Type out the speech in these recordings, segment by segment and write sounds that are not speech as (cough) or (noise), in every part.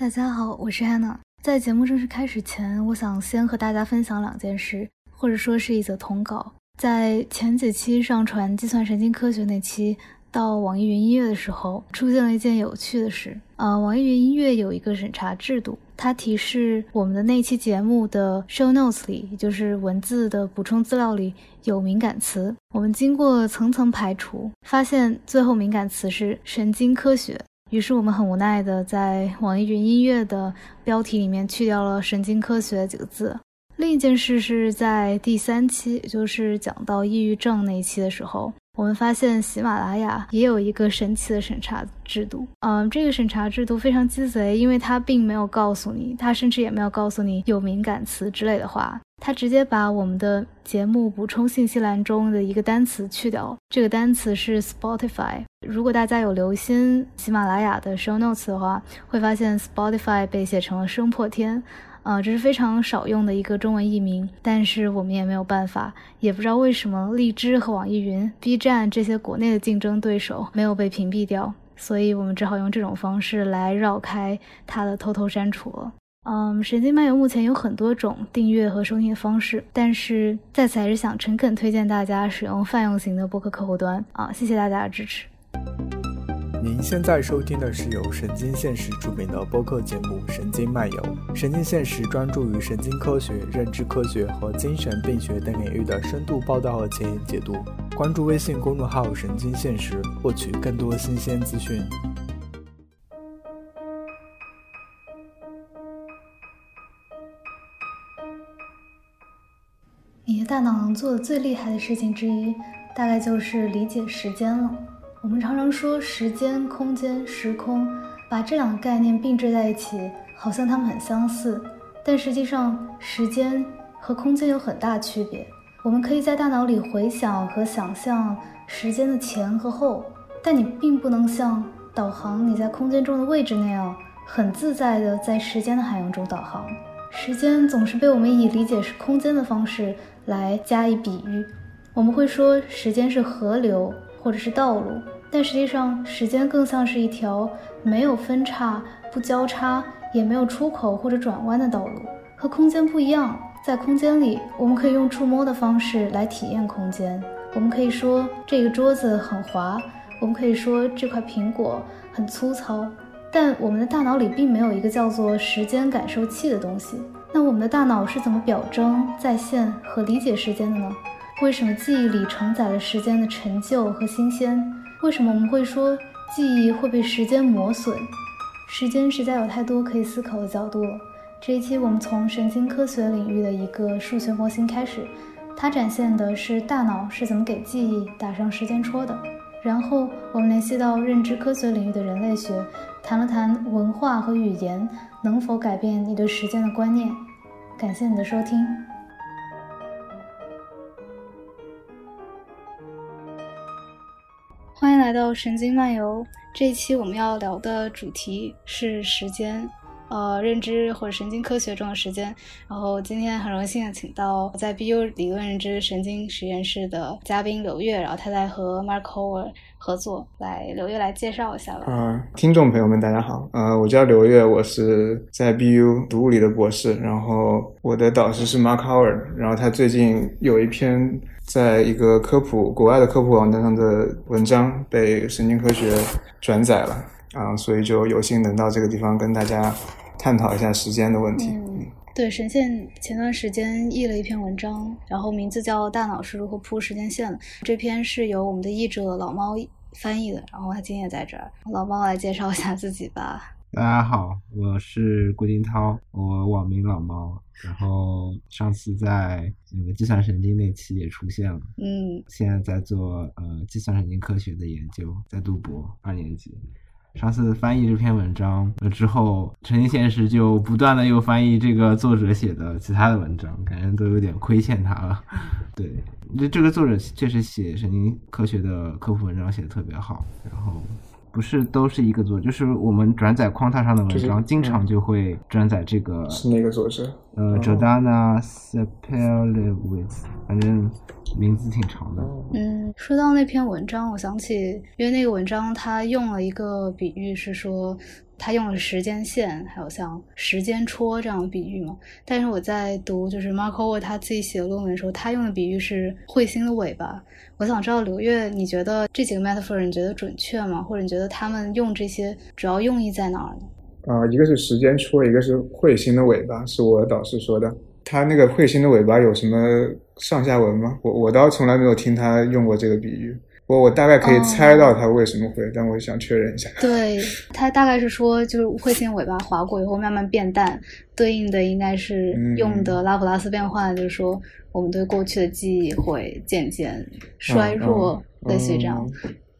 大家好，我是 Anna。在节目正式开始前，我想先和大家分享两件事，或者说是一则通稿。在前几期上传计算神经科学那期到网易云音乐的时候，出现了一件有趣的事。呃，网易云音乐有一个审查制度，它提示我们的那期节目的 show notes 里，也就是文字的补充资料里有敏感词。我们经过层层排除，发现最后敏感词是神经科学。于是我们很无奈的在网易云音乐的标题里面去掉了“神经科学”几个字。另一件事是在第三期，也就是讲到抑郁症那一期的时候，我们发现喜马拉雅也有一个神奇的审查制度。嗯，这个审查制度非常鸡贼，因为它并没有告诉你，它甚至也没有告诉你有敏感词之类的话。他直接把我们的节目补充信息栏中的一个单词去掉，这个单词是 Spotify。如果大家有留心喜马拉雅的 show notes 的话，会发现 Spotify 被写成了声破天，啊，这是非常少用的一个中文译名。但是我们也没有办法，也不知道为什么荔枝和网易云、B 站这些国内的竞争对手没有被屏蔽掉，所以我们只好用这种方式来绕开它的偷偷删除了。嗯，神经漫游目前有很多种订阅和收听的方式，但是在此还是想诚恳推荐大家使用泛用型的播客客户端啊！谢谢大家的支持。您现在收听的是由神经现实出品的播客节目《神经漫游》。神经现实专注于神经科学、认知科学和精神病学等领域的深度报道和前沿解读。关注微信公众号“神经现实”，获取更多新鲜资讯。你的大脑能做的最厉害的事情之一，大概就是理解时间了。我们常常说时间、空间、时空，把这两个概念并置在一起，好像它们很相似。但实际上，时间和空间有很大区别。我们可以在大脑里回想和想象时间的前和后，但你并不能像导航你在空间中的位置那样，很自在地在时间的海洋中导航。时间总是被我们以理解是空间的方式来加以比喻。我们会说时间是河流或者是道路，但实际上时间更像是一条没有分叉、不交叉、也没有出口或者转弯的道路。和空间不一样，在空间里，我们可以用触摸的方式来体验空间。我们可以说这个桌子很滑，我们可以说这块苹果很粗糙。但我们的大脑里并没有一个叫做时间感受器的东西。那我们的大脑是怎么表征、再现和理解时间的呢？为什么记忆里承载了时间的陈旧和新鲜？为什么我们会说记忆会被时间磨损？时间实在有太多可以思考的角度了。这一期我们从神经科学领域的一个数学模型开始，它展现的是大脑是怎么给记忆打上时间戳的。然后我们联系到认知科学领域的人类学。谈了谈文化和语言能否改变你对时间的观念。感谢你的收听，欢迎来到神经漫游。这一期我们要聊的主题是时间。呃，认知或者神经科学中的时间。然后今天很荣幸的请到在 BU 理论认知神经实验室的嘉宾刘月，然后他在和 Mark Howard 合作。来，刘月来介绍一下吧。啊，听众朋友们，大家好。呃，我叫刘月，我是在 BU 读物理的博士。然后我的导师是 Mark Howard，然后他最近有一篇在一个科普国外的科普网站上的文章被神经科学转载了。啊，所以就有幸能到这个地方跟大家探讨一下时间的问题。嗯，对，神仙前段时间译了一篇文章，然后名字叫《大脑是如何铺时间线的》。这篇是由我们的译者老猫翻译的，然后他今天也在这儿。老猫来介绍一下自己吧。大家好，我是郭金涛，我网名老猫。然后上次在那个计算神经那期也出现了。嗯，现在在做呃计算神经科学的研究，在读博二年级。上次翻译这篇文章了之后，陈经现实就不断的又翻译这个作者写的其他的文章，感觉都有点亏欠他了。(laughs) 对，这这个作者确实写神经科学的科普文章写的特别好，然后。不是都是一个作，就是我们转载框架上的文章，经常就会转载这个。是哪个作者？呃，Jordana Sepelewitz，反正名字挺长的。嗯，说到那篇文章，我想起，因为那个文章它用了一个比喻，是说，他用了时间线，还有像时间戳这样的比喻嘛。但是我在读就是 Mark Howard 他自己写的论文的时候，他用的比喻是彗星的尾巴。我想知道刘月，你觉得这几个 metaphor 你觉得准确吗？或者你觉得他们用这些主要用意在哪儿呢？啊，一个是时间戳，一个是彗星的尾巴，是我导师说的。他那个彗星的尾巴有什么上下文吗？我我倒从来没有听他用过这个比喻。我我大概可以猜到他为什么会，但我想确认一下。对他大概是说，就是彗星尾巴划过以后慢慢变淡，对应的应该是用的拉普拉斯变换，就是说我们对过去的记忆会渐渐衰弱，类似于这样。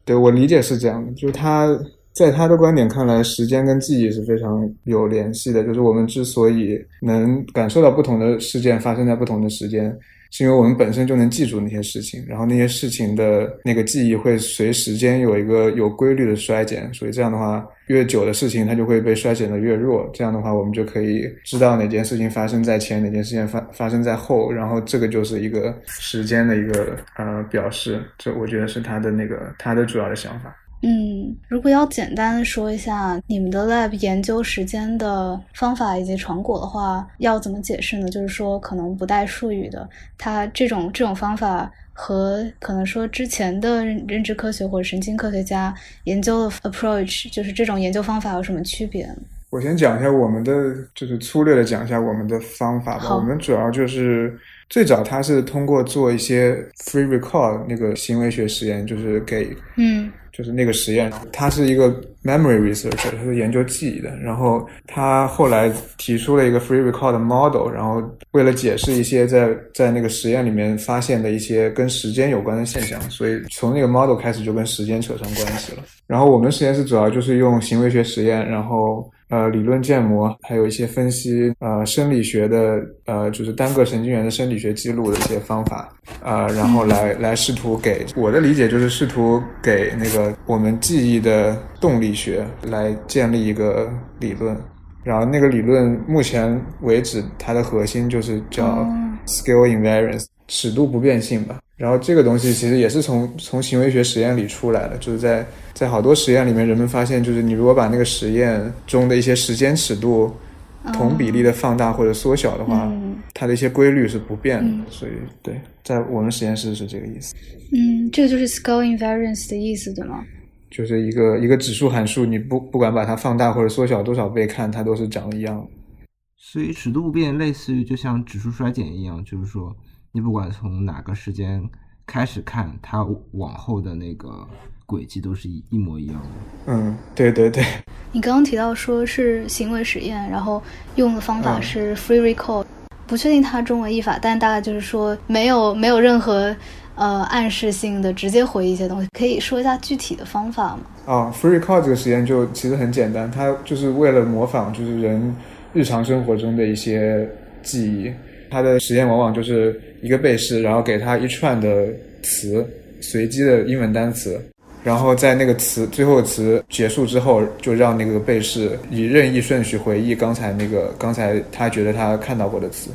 对我理解是这样的，就是他在他的观点看来，时间跟记忆是非常有联系的，就是我们之所以能感受到不同的事件发生在不同的时间。是因为我们本身就能记住那些事情，然后那些事情的那个记忆会随时间有一个有规律的衰减，所以这样的话，越久的事情它就会被衰减的越弱。这样的话，我们就可以知道哪件事情发生在前，哪件事情发发生在后，然后这个就是一个时间的一个呃表示。这我觉得是他的那个他的主要的想法。嗯，如果要简单的说一下你们的 lab 研究时间的方法以及成果的话，要怎么解释呢？就是说，可能不带术语的，它这种这种方法和可能说之前的认知科学或者神经科学家研究的 approach，就是这种研究方法有什么区别？我先讲一下我们的，就是粗略的讲一下我们的方法吧。我们主要就是最早它是通过做一些 free recall 那个行为学实验，就是给嗯。就是那个实验，他是一个 memory researcher，他是研究记忆的。然后他后来提出了一个 free record model，然后为了解释一些在在那个实验里面发现的一些跟时间有关的现象，所以从那个 model 开始就跟时间扯上关系了。然后我们实验室主要就是用行为学实验，然后。呃，理论建模，还有一些分析，呃，生理学的，呃，就是单个神经元的生理学记录的一些方法，呃，然后来来试图给我的理解就是试图给那个我们记忆的动力学来建立一个理论，然后那个理论目前为止它的核心就是叫 scale invariance，尺度不变性吧。然后这个东西其实也是从从行为学实验里出来的，就是在在好多实验里面，人们发现，就是你如果把那个实验中的一些时间尺度同比例的放大或者缩小的话，它的一些规律是不变的。所以，对，在我们实验室是这个意思。嗯，这个就是 scale invariance 的意思，对吗？就是一个一个指数函数，你不不管把它放大或者缩小多少倍看，它都是长一样。所以尺度不变，类似于就像指数衰减一样，就是说。你不管从哪个时间开始看，它往后的那个轨迹都是一一模一样的。嗯，对对对。你刚刚提到说是行为实验，然后用的方法是 free recall，不确定它中文译法，但大概就是说没有没有任何呃暗示性的直接回忆一些东西。可以说一下具体的方法吗？啊，free recall 这个实验就其实很简单，它就是为了模仿就是人日常生活中的一些记忆。它的实验往往就是一个被试，然后给他一串的词，随机的英文单词，然后在那个词最后词结束之后，就让那个被试以任意顺序回忆刚才那个刚才他觉得他看到过的词。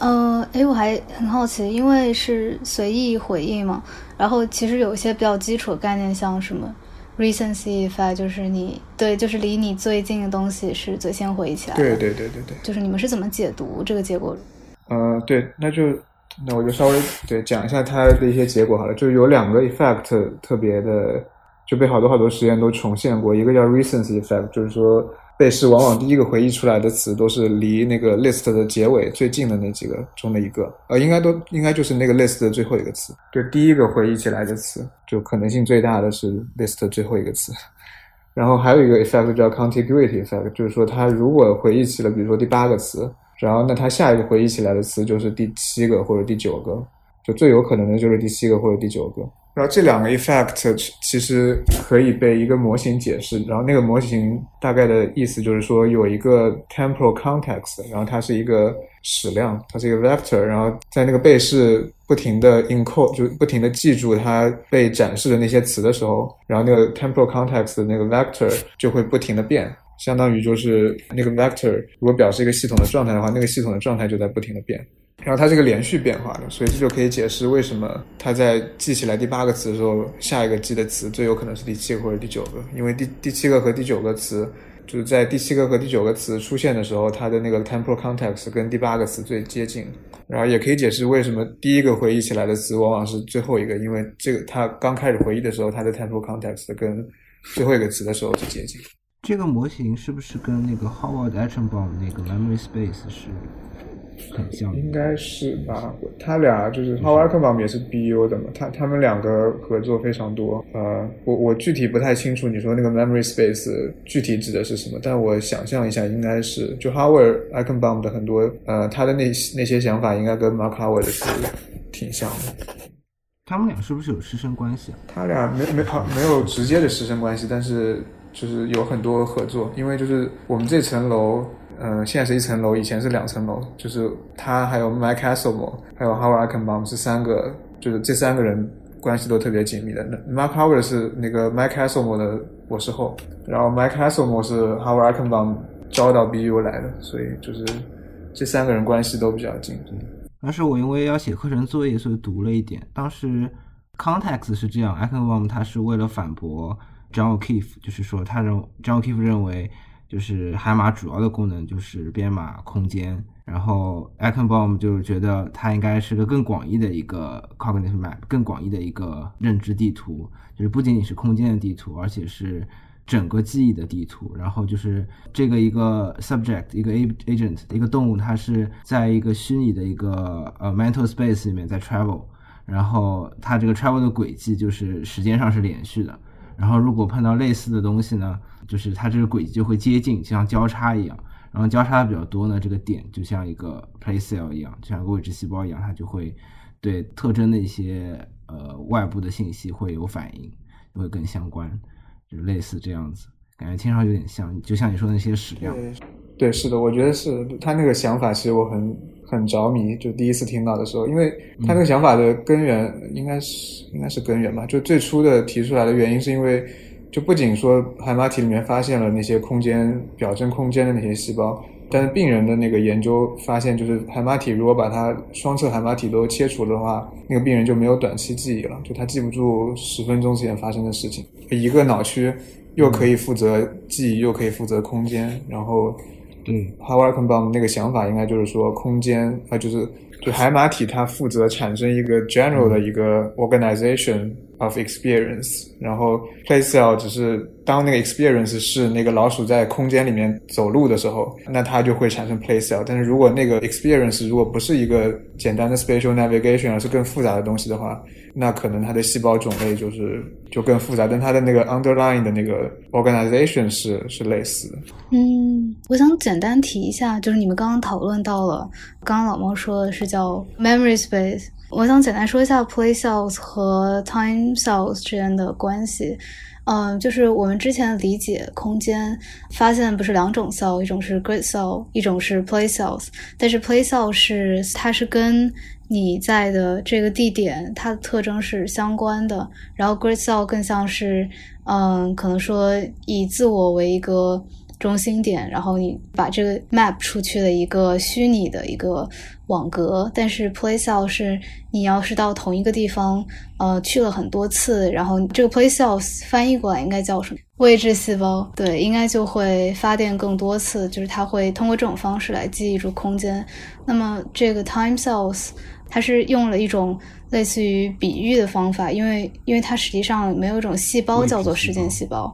呃，哎，我还很好奇，因为是随意回忆嘛，然后其实有一些比较基础的概念，像什么 recency effect，就是你对，就是离你最近的东西是最先回忆起来的。对对对对对。就是你们是怎么解读这个结果？呃，对，那就那我就稍微对讲一下它的一些结果好了。就是有两个 effect 特别的，就被好多好多实验都重现过。一个叫 recency effect，就是说被试往往第一个回忆出来的词都是离那个 list 的结尾最近的那几个中的一个，呃，应该都应该就是那个 list 的最后一个词。就第一个回忆起来的词，就可能性最大的是 list 最后一个词。(laughs) 然后还有一个 effect 叫 contiguity effect，就是说他如果回忆起了，比如说第八个词。然后，那他下一个回忆起来的词就是第七个或者第九个，就最有可能的就是第七个或者第九个。然后这两个 effect 其实可以被一个模型解释。然后那个模型大概的意思就是说，有一个 temporal context，然后它是一个矢量，它是一个 vector。然后在那个被试不停的 encode，就不停的记住它被展示的那些词的时候，然后那个 temporal context 那个 vector 就会不停的变。相当于就是那个 vector，如果表示一个系统的状态的话，那个系统的状态就在不停的变。然后它是个连续变化的，所以这就可以解释为什么它在记起来第八个词的时候，下一个记的词最有可能是第七个或者第九个，因为第第七个和第九个词就是在第七个和第九个词出现的时候，它的那个 temporal context 跟第八个词最接近。然后也可以解释为什么第一个回忆起来的词往往是最后一个，因为这个他刚开始回忆的时候，它的 temporal context 跟最后一个词的时候最接近。这个模型是不是跟那个 Howard Achenbaum 那个 Memory Space 是很像的？应该是吧，他俩就是 Howard Achenbaum 也是 BU 的嘛，他他们两个合作非常多。呃，我我具体不太清楚你说那个 Memory Space 具体指的是什么，但我想象一下，应该是就 Howard Achenbaum 的很多呃他的那那些想法应该跟 Mark Howard 的是挺像的。他们俩是不是有师生关系啊？他俩没没好没有直接的师生关系，但是就是有很多合作，因为就是我们这层楼，呃，现在是一层楼，以前是两层楼，就是他还有 Mike Aselmo，还有 Howard Achenbaum 是三个，就是这三个人关系都特别紧密的。那 Mark Howard 是那个 Mike Aselmo 的博士后，然后 Mike Aselmo 是 Howard Achenbaum 招到 BU 来的，所以就是这三个人关系都比较近。当时我因为要写课程作业，所以读了一点。当时 context 是这样 a c h e n b a u m 他是为了反驳 John O'Keefe，就是说他认 John O'Keefe 认为就是海马主要的功能就是编码空间，然后 Icon Baum 就是觉得它应该是个更广义的一个 cognitive map，更广义的一个认知地图，就是不仅仅是空间的地图，而且是。整个记忆的地图，然后就是这个一个 subject，一个 agent，一个动物，它是在一个虚拟的一个呃 mental space 里面在 travel，然后它这个 travel 的轨迹就是时间上是连续的，然后如果碰到类似的东西呢，就是它这个轨迹就会接近，就像交叉一样，然后交叉的比较多呢，这个点就像一个 play cell 一样，就像个位置细胞一样，它就会对特征的一些呃外部的信息会有反应，就会更相关。就类似这样子，感觉听上去有点像，就像你说的那些矢量。对，是的，我觉得是他那个想法，其实我很很着迷。就第一次听到的时候，因为他那个想法的根源应该是应该是根源吧。就最初的提出来的原因，是因为就不仅说海马体里面发现了那些空间表征空间的那些细胞。但是病人的那个研究发现，就是海马体如果把它双侧海马体都切除的话，那个病人就没有短期记忆了，就他记不住十分钟之前发生的事情。一个脑区又可以负责记忆，又可以负责空间，然后，嗯，Howard k e n b u m 那个想法应该就是说，空间啊，就是就海马体它负责产生一个 general 的一个 organization。Of experience，然后 play cell 只是当那个 experience 是那个老鼠在空间里面走路的时候，那它就会产生 play cell。但是如果那个 experience 如果不是一个简单的 spatial navigation，而是更复杂的东西的话，那可能它的细胞种类就是就更复杂，但它的那个 underlying 的那个 organization 是是类似的。嗯，我想简单提一下，就是你们刚刚讨论到了，刚刚老猫说的是叫 memory space。我想简单说一下 play cells 和 time cells 之间的关系。嗯，就是我们之前理解空间，发现不是两种 cell，一种是 grid cell，一种是 play cells。但是 play cell 是它是跟你在的这个地点它的特征是相关的，然后 grid cell 更像是，嗯，可能说以自我为一个中心点，然后你把这个 map 出去的一个虚拟的一个。网格，但是 play cell 是你要是到同一个地方，呃，去了很多次，然后这个 play cells 翻译过来应该叫什么？位置细胞，对，应该就会发电更多次，就是它会通过这种方式来记忆住空间。那么这个 time cells 它是用了一种类似于比喻的方法，因为因为它实际上没有一种细胞叫做时间细胞。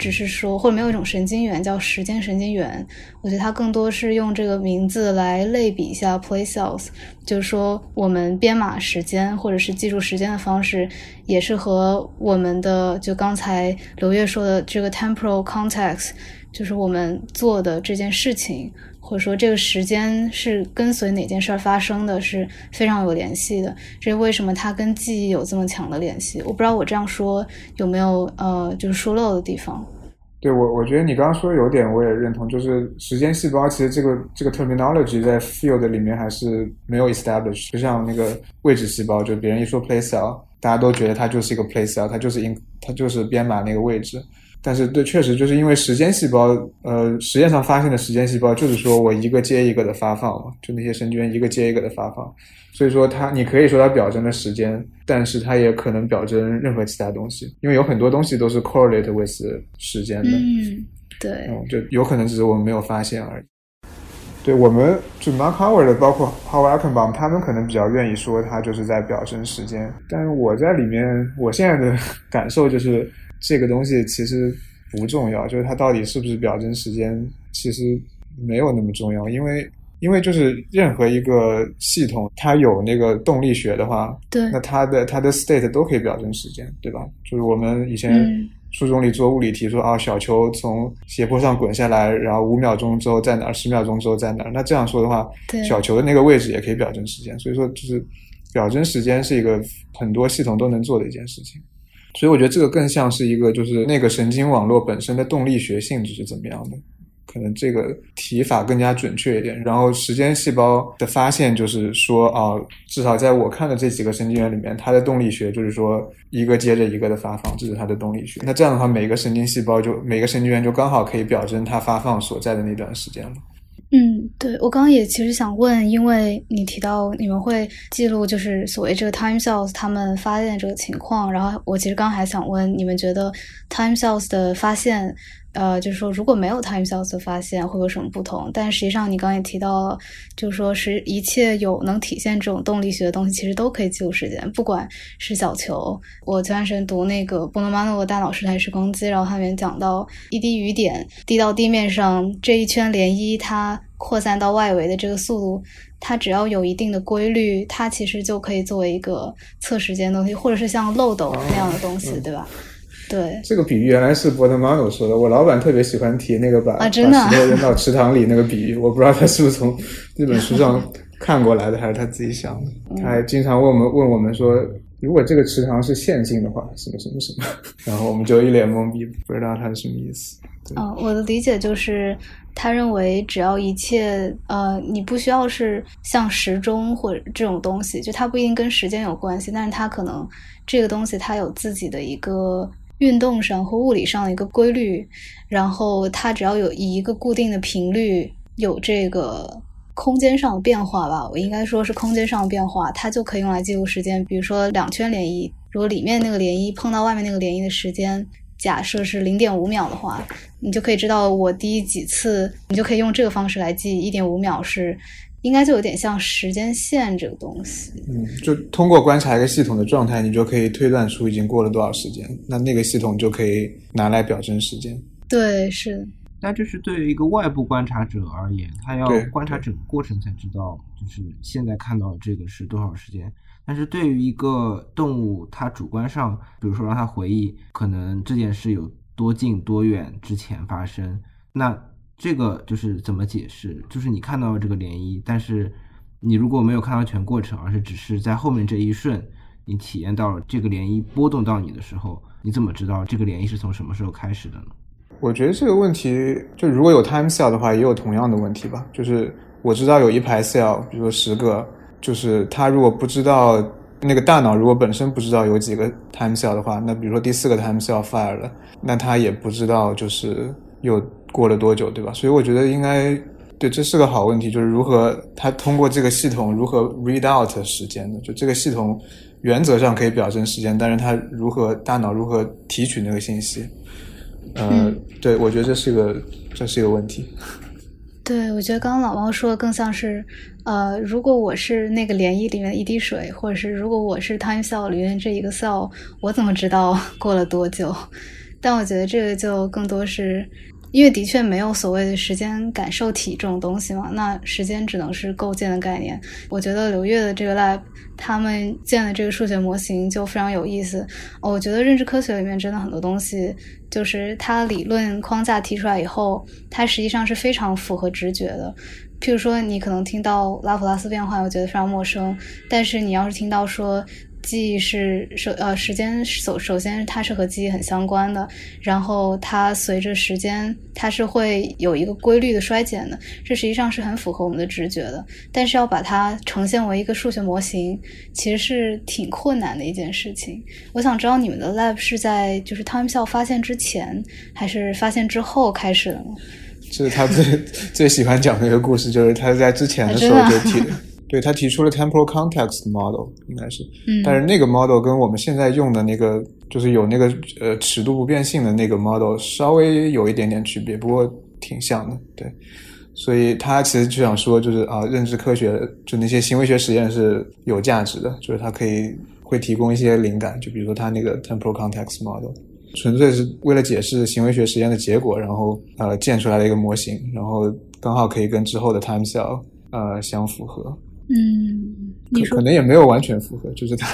只是说，或者没有一种神经元叫时间神经元，我觉得它更多是用这个名字来类比一下 play cells，就是说我们编码时间或者是记住时间的方式，也是和我们的就刚才刘月说的这个 temporal context，就是我们做的这件事情。或者说这个时间是跟随哪件事儿发生的，是非常有联系的。这是为什么它跟记忆有这么强的联系？我不知道我这样说有没有呃，就是疏漏的地方。对我，我觉得你刚刚说有点我也认同，就是时间细胞其实这个这个 terminology 在 field 里面还是没有 establish。就像那个位置细胞，就别人一说 place cell，大家都觉得它就是一个 place cell，它就是 in 它就是编码那个位置。但是，对，确实就是因为时间细胞，呃，实验上发现的时间细胞，就是说我一个接一个的发放嘛，就那些神经元一个接一个的发放，所以说它，你可以说它表征了时间，但是它也可能表征任何其他东西，因为有很多东西都是 correlate with 时间的。嗯，对，嗯，就有可能只是我们没有发现而已。对我们就 Mark Howard 的，包括 Howard Ackerbaum，他们可能比较愿意说他就是在表征时间，但是我在里面，我现在的 (laughs) 感受就是这个东西其实不重要，就是它到底是不是表征时间，其实没有那么重要，因为因为就是任何一个系统，它有那个动力学的话，对，那它的它的 state 都可以表征时间，对吧？就是我们以前。嗯初中里做物理题说啊，小球从斜坡上滚下来，然后五秒钟之后在哪儿，十秒钟之后在哪儿。那这样说的话对，小球的那个位置也可以表征时间。所以说，就是表征时间是一个很多系统都能做的一件事情。所以我觉得这个更像是一个，就是那个神经网络本身的动力学性质是怎么样的。可能这个提法更加准确一点。然后时间细胞的发现就是说啊，至少在我看的这几个神经元里面，它的动力学就是说一个接着一个的发放，这是它的动力学。那这样的话，每个神经细胞就每个神经元就刚好可以表征它发放所在的那段时间了。嗯，对我刚刚也其实想问，因为你提到你们会记录就是所谓这个 time cells 他们发现这个情况，然后我其实刚还想问，你们觉得 time cells 的发现，呃，就是说如果没有 time cells 的发现会有什么不同？但实际上你刚刚也提到了，就是说是一切有能体现这种动力学的东西，其实都可以记录时间，不管是小球。我前段时间读那个波诺马诺的大脑时态时光机，然后它里面讲到一滴雨点滴到地面上，这一圈涟漪它扩散到外围的这个速度，它只要有一定的规律，它其实就可以作为一个测时间的东西，或者是像漏斗那样的东西，对吧？对，这个比喻原来是伯特马诺说的，我老板特别喜欢提那个把、啊真的啊把石头扔 (laughs) 到池塘里那个比喻，我不知道他是不是从那本书上看过来的，还是他自己想的。他还经常问我们问我们说，如果这个池塘是线性的话，什么什么什么，然后我们就一脸懵逼，不知道他是什么意思。对嗯，我的理解就是，他认为只要一切呃，你不需要是像时钟或者这种东西，就它不一定跟时间有关系，但是它可能这个东西它有自己的一个运动上或物理上的一个规律，然后它只要有一个固定的频率有这个。空间上的变化吧，我应该说是空间上的变化，它就可以用来记录时间。比如说两圈涟漪，如果里面那个涟漪碰到外面那个涟漪的时间，假设是零点五秒的话，你就可以知道我第几次，你就可以用这个方式来记一点五秒是，应该就有点像时间线这个东西。嗯，就通过观察一个系统的状态，你就可以推断出已经过了多少时间，那那个系统就可以拿来表征时间。对，是的，但这是对于一个外部观察者而言，他要观察整个过程才知道，就是现在看到这个是多少时间。但是对于一个动物，它主观上，比如说让它回忆，可能这件事有多近多远之前发生，那这个就是怎么解释？就是你看到了这个涟漪，但是你如果没有看到全过程，而是只是在后面这一瞬，你体验到了这个涟漪波动到你的时候，你怎么知道这个涟漪是从什么时候开始的呢？我觉得这个问题，就如果有 time cell 的话，也有同样的问题吧。就是我知道有一排 cell，比如说十个，就是他如果不知道那个大脑如果本身不知道有几个 time cell 的话，那比如说第四个 time cell fire 了，那他也不知道就是有过了多久，对吧？所以我觉得应该对，这是个好问题，就是如何它通过这个系统如何 read out 时间的，就这个系统原则上可以表征时间，但是它如何大脑如何提取那个信息？呃，嗯对，我觉得这是个这是一个问题。对，我觉得刚刚老猫说的更像是，呃，如果我是那个涟漪里面的一滴水，或者是如果我是 time cell 里面这一个 cell，我怎么知道过了多久？但我觉得这个就更多是，因为的确没有所谓的时间感受体这种东西嘛，那时间只能是构建的概念。我觉得刘越的这个 lab 他们建的这个数学模型就非常有意思。我觉得认知科学里面真的很多东西，就是它理论框架提出来以后，它实际上是非常符合直觉的。譬如说，你可能听到拉普拉斯变换，我觉得非常陌生，但是你要是听到说。记忆是首呃时间首首先它是和记忆很相关的，然后它随着时间它是会有一个规律的衰减的，这实际上是很符合我们的直觉的。但是要把它呈现为一个数学模型，其实是挺困难的一件事情。我想知道你们的 lab 是在就是 time cell 发现之前，还是发现之后开始的呢？就是他最 (laughs) 最喜欢讲的一个故事，就是他在之前的时候就提，对他提出了 temporal context model，应该是，嗯，但是那个 model 跟我们现在用的那个就是有那个呃尺度不变性的那个 model 稍微有一点点区别，不过挺像的，对。所以他其实就想说，就是啊，认知科学就那些行为学实验是有价值的，就是它可以会提供一些灵感，就比如说他那个 temporal context model，纯粹是为了解释行为学实验的结果，然后呃建出来的一个模型，然后刚好可以跟之后的 time cell 呃相符合。嗯，你说可可能也没有完全符合，就是它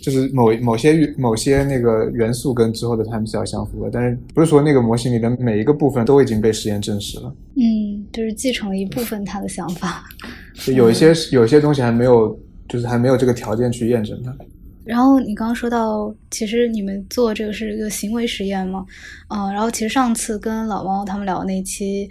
就是某某些某些那个元素跟之后的 time cell 相符合，但是不是说那个模型里的每一个部分都已经被实验证实了。嗯，就是继承了一部分他的想法。就有一些有一些东西还没有，就是还没有这个条件去验证它。然后你刚刚说到，其实你们做这个是一个行为实验嘛，嗯、然后其实上次跟老猫他们聊那期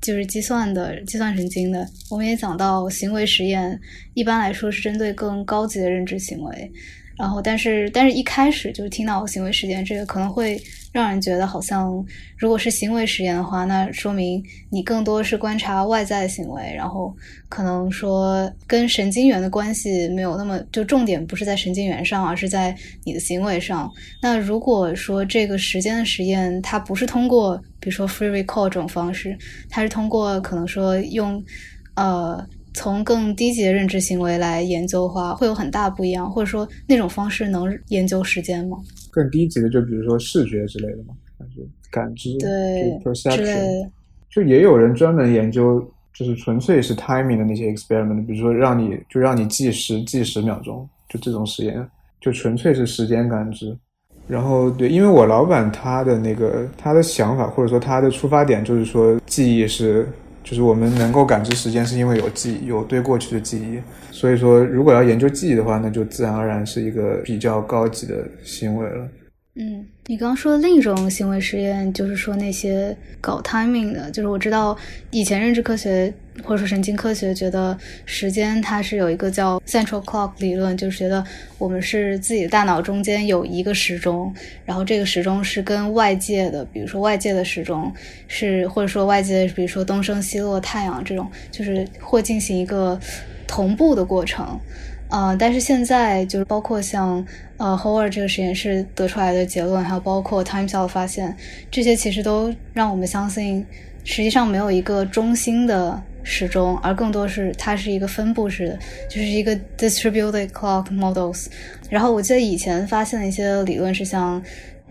就是计算的计算神经的，我们也讲到行为实验一般来说是针对更高级的认知行为，然后但是但是一开始就是听到行为实验这个可能会让人觉得好像如果是行为实验的话，那说明你更多是观察外在行为，然后可能说跟神经元的关系没有那么就重点不是在神经元上，而是在你的行为上。那如果说这个时间的实验它不是通过比如说 free recall 这种方式，它是通过可能说用呃。从更低级的认知行为来研究的话，会有很大不一样，或者说那种方式能研究时间吗？更低级的，就比如说视觉之类的嘛，感觉感知，对 perception，就也有人专门研究，就是纯粹是 timing 的那些 experiment，比如说让你就让你计时计十秒钟，就这种实验，就纯粹是时间感知。然后对，因为我老板他的那个他的想法或者说他的出发点就是说记忆是，就是我们能够感知时间是因为有记忆，有对过去的记忆。所以说，如果要研究记忆的话，那就自然而然是一个比较高级的行为了。嗯，你刚刚说的另一种行为实验，就是说那些搞 timing 的，就是我知道以前认知科学或者说神经科学觉得时间它是有一个叫 central clock 理论，就是觉得我们是自己的大脑中间有一个时钟，然后这个时钟是跟外界的，比如说外界的时钟是，或者说外界，比如说东升西落、太阳这种，就是会进行一个同步的过程。呃，但是现在就是包括像呃 Howard 这个实验室得出来的结论，还有包括 Time Cell 的发现，这些其实都让我们相信，实际上没有一个中心的时钟，而更多是它是一个分布式的，就是一个 distributed clock models。然后我记得以前发现的一些理论是像。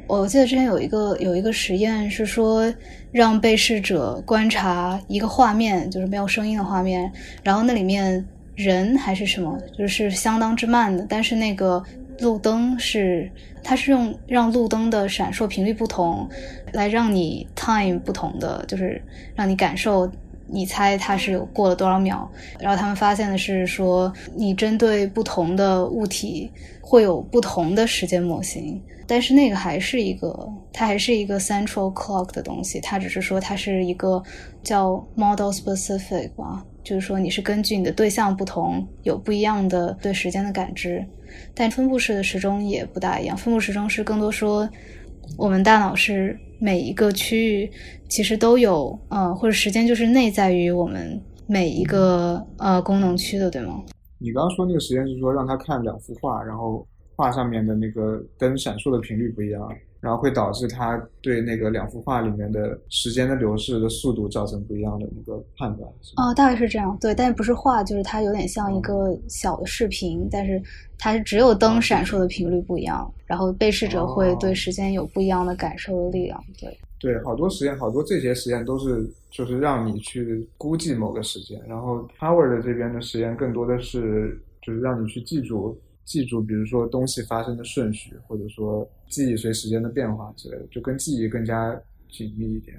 我记得之前有一个有一个实验是说，让被试者观察一个画面，就是没有声音的画面，然后那里面人还是什么，就是相当之慢的，但是那个路灯是，它是用让路灯的闪烁频率不同，来让你 time 不同的，就是让你感受。你猜它是有过了多少秒？然后他们发现的是说，你针对不同的物体会有不同的时间模型，但是那个还是一个，它还是一个 central clock 的东西，它只是说它是一个叫 model specific 吧，就是说你是根据你的对象不同，有不一样的对时间的感知。但分布式的时钟也不大一样，分布时钟是更多说我们大脑是每一个区域其实都有，呃，或者时间就是内在于我们每一个呃功能区的，对吗？你刚刚说那个实验是说让他看两幅画，然后画上面的那个灯闪烁的频率不一样，然后会导致他对那个两幅画里面的时间的流逝的速度造成不一样的一个判断。哦，大概是这样，对，但是不是画，就是它有点像一个小的视频，但是它是只有灯闪烁的频率不一样，然后被试者会对时间有不一样的感受的力量，对。对，好多实验，好多这些实验都是就是让你去估计某个时间，然后 Howard 的这边的实验更多的是就是让你去记住记住，比如说东西发生的顺序，或者说记忆随时间的变化之类的，就跟记忆更加紧密一点。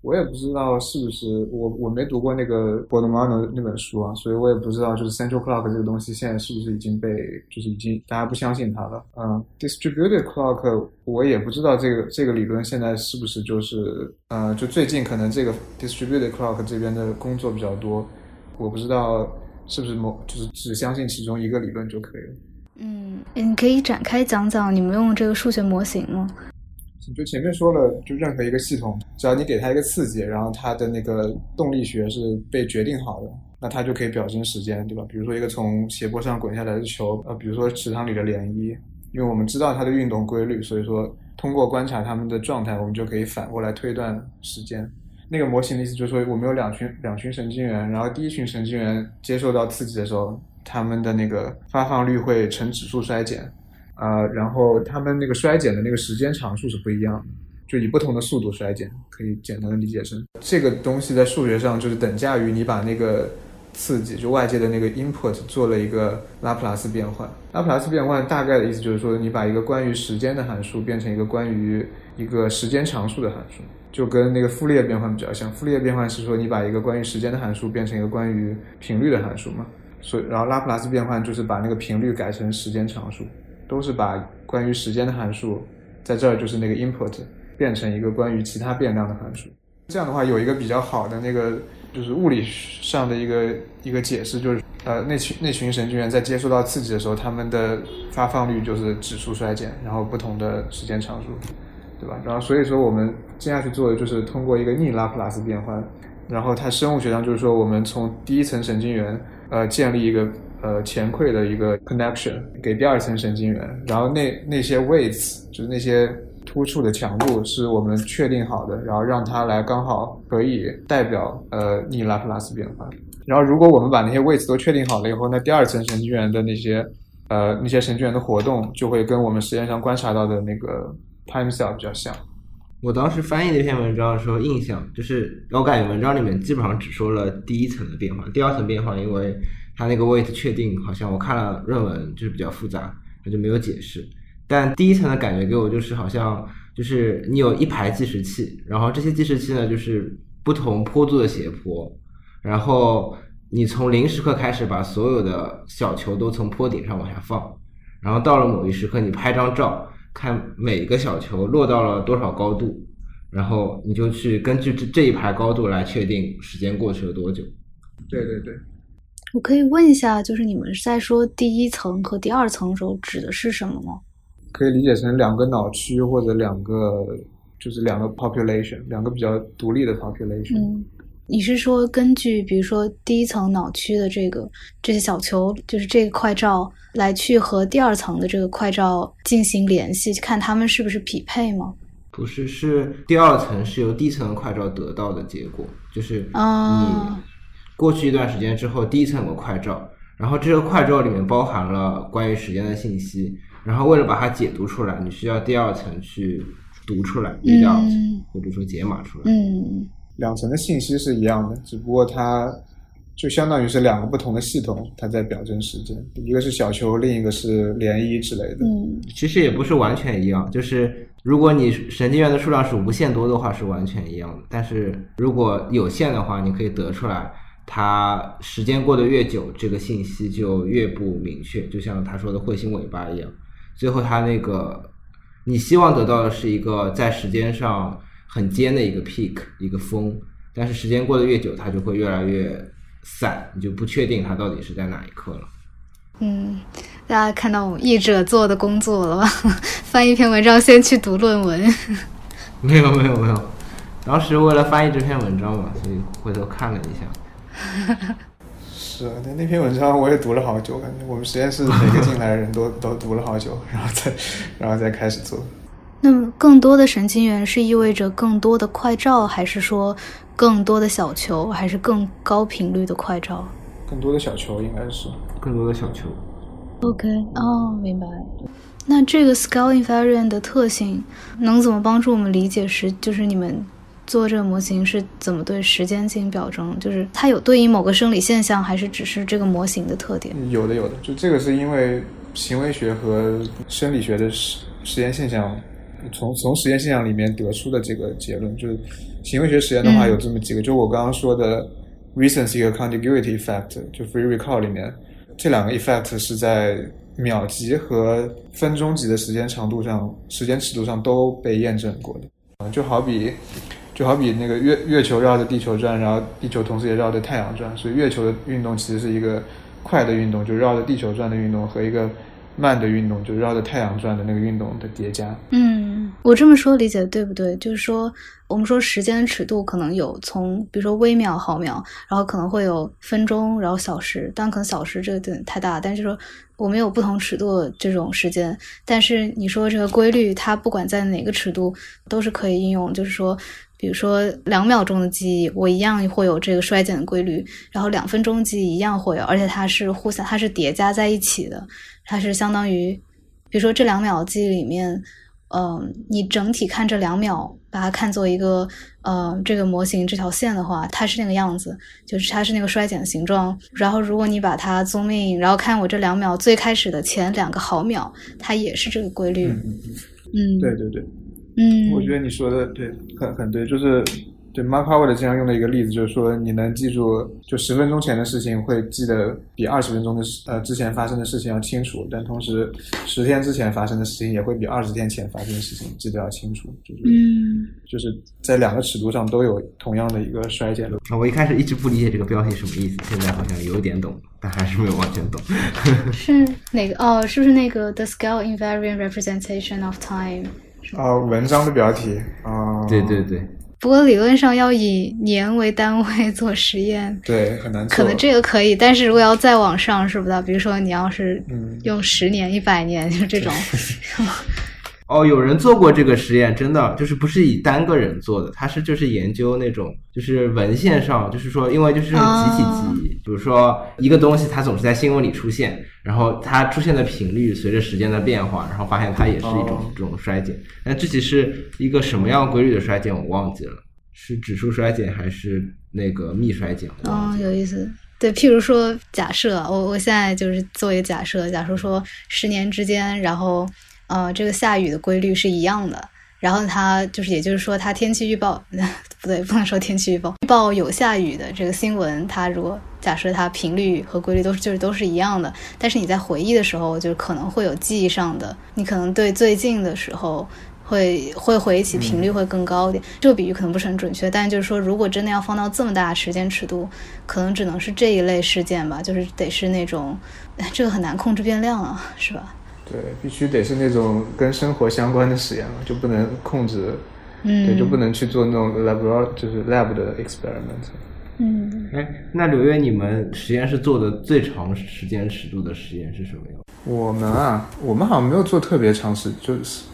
我也不知道是不是我我没读过那个 b o d m a n 那本书啊，所以我也不知道就是 central clock 这个东西现在是不是已经被就是已经大家不相信它了。嗯，distributed clock 我也不知道这个这个理论现在是不是就是呃就最近可能这个 distributed clock 这边的工作比较多，我不知道是不是某就是只相信其中一个理论就可以了。嗯，你可以展开讲讲你们用这个数学模型吗？就前面说了，就任何一个系统，只要你给它一个刺激，然后它的那个动力学是被决定好的，那它就可以表征时间，对吧？比如说一个从斜坡上滚下来的球，呃，比如说池塘里的涟漪，因为我们知道它的运动规律，所以说通过观察它们的状态，我们就可以反过来推断时间。那个模型的意思就是说，我们有两群两群神经元，然后第一群神经元接受到刺激的时候，它们的那个发放率会呈指数衰减，呃，然后它们那个衰减的那个时间常数是不一样的。就以不同的速度衰减，可以简单的理解成这个东西在数学上就是等价于你把那个刺激，就外界的那个 input 做了一个拉普拉斯变换。拉普拉斯变换大概的意思就是说，你把一个关于时间的函数变成一个关于一个时间常数的函数，就跟那个傅立叶变换比较像。傅立叶变换是说你把一个关于时间的函数变成一个关于频率的函数嘛，所以然后拉普拉斯变换就是把那个频率改成时间常数，都是把关于时间的函数在这儿就是那个 input。变成一个关于其他变量的函数，这样的话有一个比较好的那个就是物理上的一个一个解释，就是呃那群那群神经元在接受到刺激的时候，它们的发放率就是指数衰减，然后不同的时间常数，对吧？然后所以说我们接下去做的就是通过一个逆拉普拉斯变换，然后它生物学上就是说我们从第一层神经元呃建立一个呃前馈的一个 connection 给第二层神经元，然后那那些 weights 就是那些。突触的强度是我们确定好的，然后让它来刚好可以代表呃逆拉普拉斯变换。然后如果我们把那些 weights 都确定好了以后，那第二层神经元的那些呃那些神经元的活动就会跟我们实验上观察到的那个 time cell 比较像。我当时翻译那篇文章的时候，印象就是我感觉文章里面基本上只说了第一层的变化，第二层变化，因为它那个 weight 确定好像我看了论文就是比较复杂，它就没有解释。但第一层的感觉给我就是好像就是你有一排计时器，然后这些计时器呢就是不同坡度的斜坡，然后你从零时刻开始把所有的小球都从坡顶上往下放，然后到了某一时刻你拍张照，看每个小球落到了多少高度，然后你就去根据这这一排高度来确定时间过去了多久。对对对，我可以问一下，就是你们在说第一层和第二层的时候指的是什么吗？可以理解成两个脑区或者两个，就是两个 population，两个比较独立的 population。嗯，你是说根据比如说第一层脑区的这个这些小球，就是这个快照来去和第二层的这个快照进行联系，看它们是不是匹配吗？不是，是第二层是由第一层的快照得到的结果，就是你过去一段时间之后，第一层有个快照，然后这个快照里面包含了关于时间的信息。然后为了把它解读出来，你需要第二层去读出来，第二层或者说解码出来。嗯，两层的信息是一样的，只不过它就相当于是两个不同的系统，它在表征时间，一个是小球，另一个是涟漪之类的。嗯，其实也不是完全一样，就是如果你神经元的数量是无限多的话，是完全一样的。但是如果有限的话，你可以得出来，它时间过得越久，这个信息就越不明确，就像他说的彗星尾巴一样。最后，它那个你希望得到的是一个在时间上很尖的一个 peak 一个峰，但是时间过得越久，它就会越来越散，你就不确定它到底是在哪一刻了。嗯，大家看到我们译者做的工作了吧？翻一篇文章，先去读论文。(laughs) 没有没有没有，当时为了翻译这篇文章嘛，所以回头看了一下。(laughs) 是，那那篇文章我也读了好久，感觉我们实验室每个进来的人都 (laughs) 都读了好久，然后再然后再开始做。那么，更多的神经元是意味着更多的快照，还是说更多的小球，还是更高频率的快照？更多的小球应该是更多的小球。OK，哦，明白。那这个 scale invariant 的特性能怎么帮助我们理解时，就是你们？做这个模型是怎么对时间进行表征？就是它有对应某个生理现象，还是只是这个模型的特点？有的，有的。就这个是因为行为学和生理学的实实验现象，从从实验现象里面得出的这个结论，就是行为学实验的话有这么几个，就我刚刚说的 recency 和 contiguity effect，就 free recall 里面这两个 effect 是在秒级和分钟级的时间长度上、时间尺度上都被验证过的。嗯，就好比。就好比那个月月球绕着地球转，然后地球同时也绕着太阳转，所以月球的运动其实是一个快的运动，就绕着地球转的运动和一个慢的运动，就绕着太阳转的那个运动的叠加。嗯，我这么说理解对不对？就是说，我们说时间尺度可能有从，比如说微秒、毫秒，然后可能会有分钟，然后小时。当然，可能小时这个点太大，但是说我们有不同尺度的这种时间。但是你说这个规律，它不管在哪个尺度都是可以应用。就是说，比如说两秒钟的记忆，我一样会有这个衰减的规律；然后两分钟记忆一样会有，而且它是互相，它是叠加在一起的。它是相当于，比如说这两秒记忆里面，嗯，你整体看这两秒，把它看作一个，呃，这个模型这条线的话，它是那个样子，就是它是那个衰减的形状。然后如果你把它 zoom in，然后看我这两秒最开始的前两个毫秒，它也是这个规律。嗯嗯，对对对，嗯，我觉得你说的对，很很对，就是对 Mark Howard 经常用的一个例子，就是说你能记住就十分钟前的事情，会记得比二十分钟的事呃之前发生的事情要清楚，但同时十天之前发生的事情也会比二十天前发生的事情记得要清楚，就是嗯就是在两个尺度上都有同样的一个衰减的。啊，我一开始一直不理解这个标题什么意思，现在好像有点懂，但还是没有完全懂。(laughs) 是哪个？哦，是不是那个 The Scale Invariant Representation of Time？啊、文章的标题啊、对对对，不过理论上要以年为单位做实验，对，很难做。可能这个可以，但是如果要再往上，是不是？比如说你要是嗯用十年、一百年，就这种，(laughs) 哦，有人做过这个实验，真的就是不是以单个人做的，他是就是研究那种就是文献上，就是说因为就是集体记忆，比如说一个东西它总是在新闻里出现，然后它出现的频率随着时间的变化，然后发现它也是一种哦这种衰减。那具体是一个什么样规律的衰减，我忘记了，是指数衰减还是那个幂衰减？哦，有意思。对，譬如说，假设我我现在就是做一个假设，假如说十年之间，然后呃，这个下雨的规律是一样的，然后它就是，也就是说，它天气预报 (laughs) 不对，不能说天气预报，预报有下雨的这个新闻，它如果假设它频率和规律都是就是都是一样的，但是你在回忆的时候，就可能会有记忆上的，你可能对最近的时候。会会回忆起频率会更高一点，这个比喻可能不是很准确，但就是说，如果真的要放到这么大的时间尺度，可能只能是这一类事件吧，就是得是那种，哎这个很难控制变量啊，是吧？对，必须得是那种跟生活相关的实验了，就不能控制，嗯，对，就不能去做那种 lab 就是 lab 的 experiment。嗯，哎，那刘月，你们实验室做的最长时间尺度的实验是什么样？我们啊，我们好像没有做特别长时，就是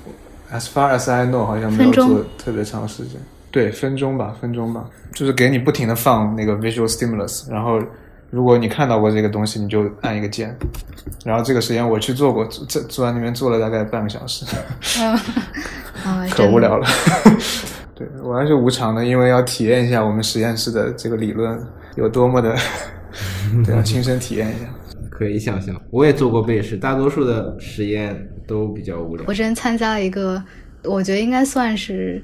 as far as I know，好像没有做特别长时间。对，分钟吧，分钟吧，就是给你不停的放那个 visual stimulus，然后如果你看到过这个东西，你就按一个键。然后这个实验我去做过，坐坐在那边做了大概半个小时，(laughs) 啊，可无聊了。(laughs) 对我还是无偿的，因为要体验一下我们实验室的这个理论有多么的，(laughs) 对，要亲身体验一下。可以想象，我也做过背试，大多数的实验都比较无聊我。之前参加了一个，我觉得应该算是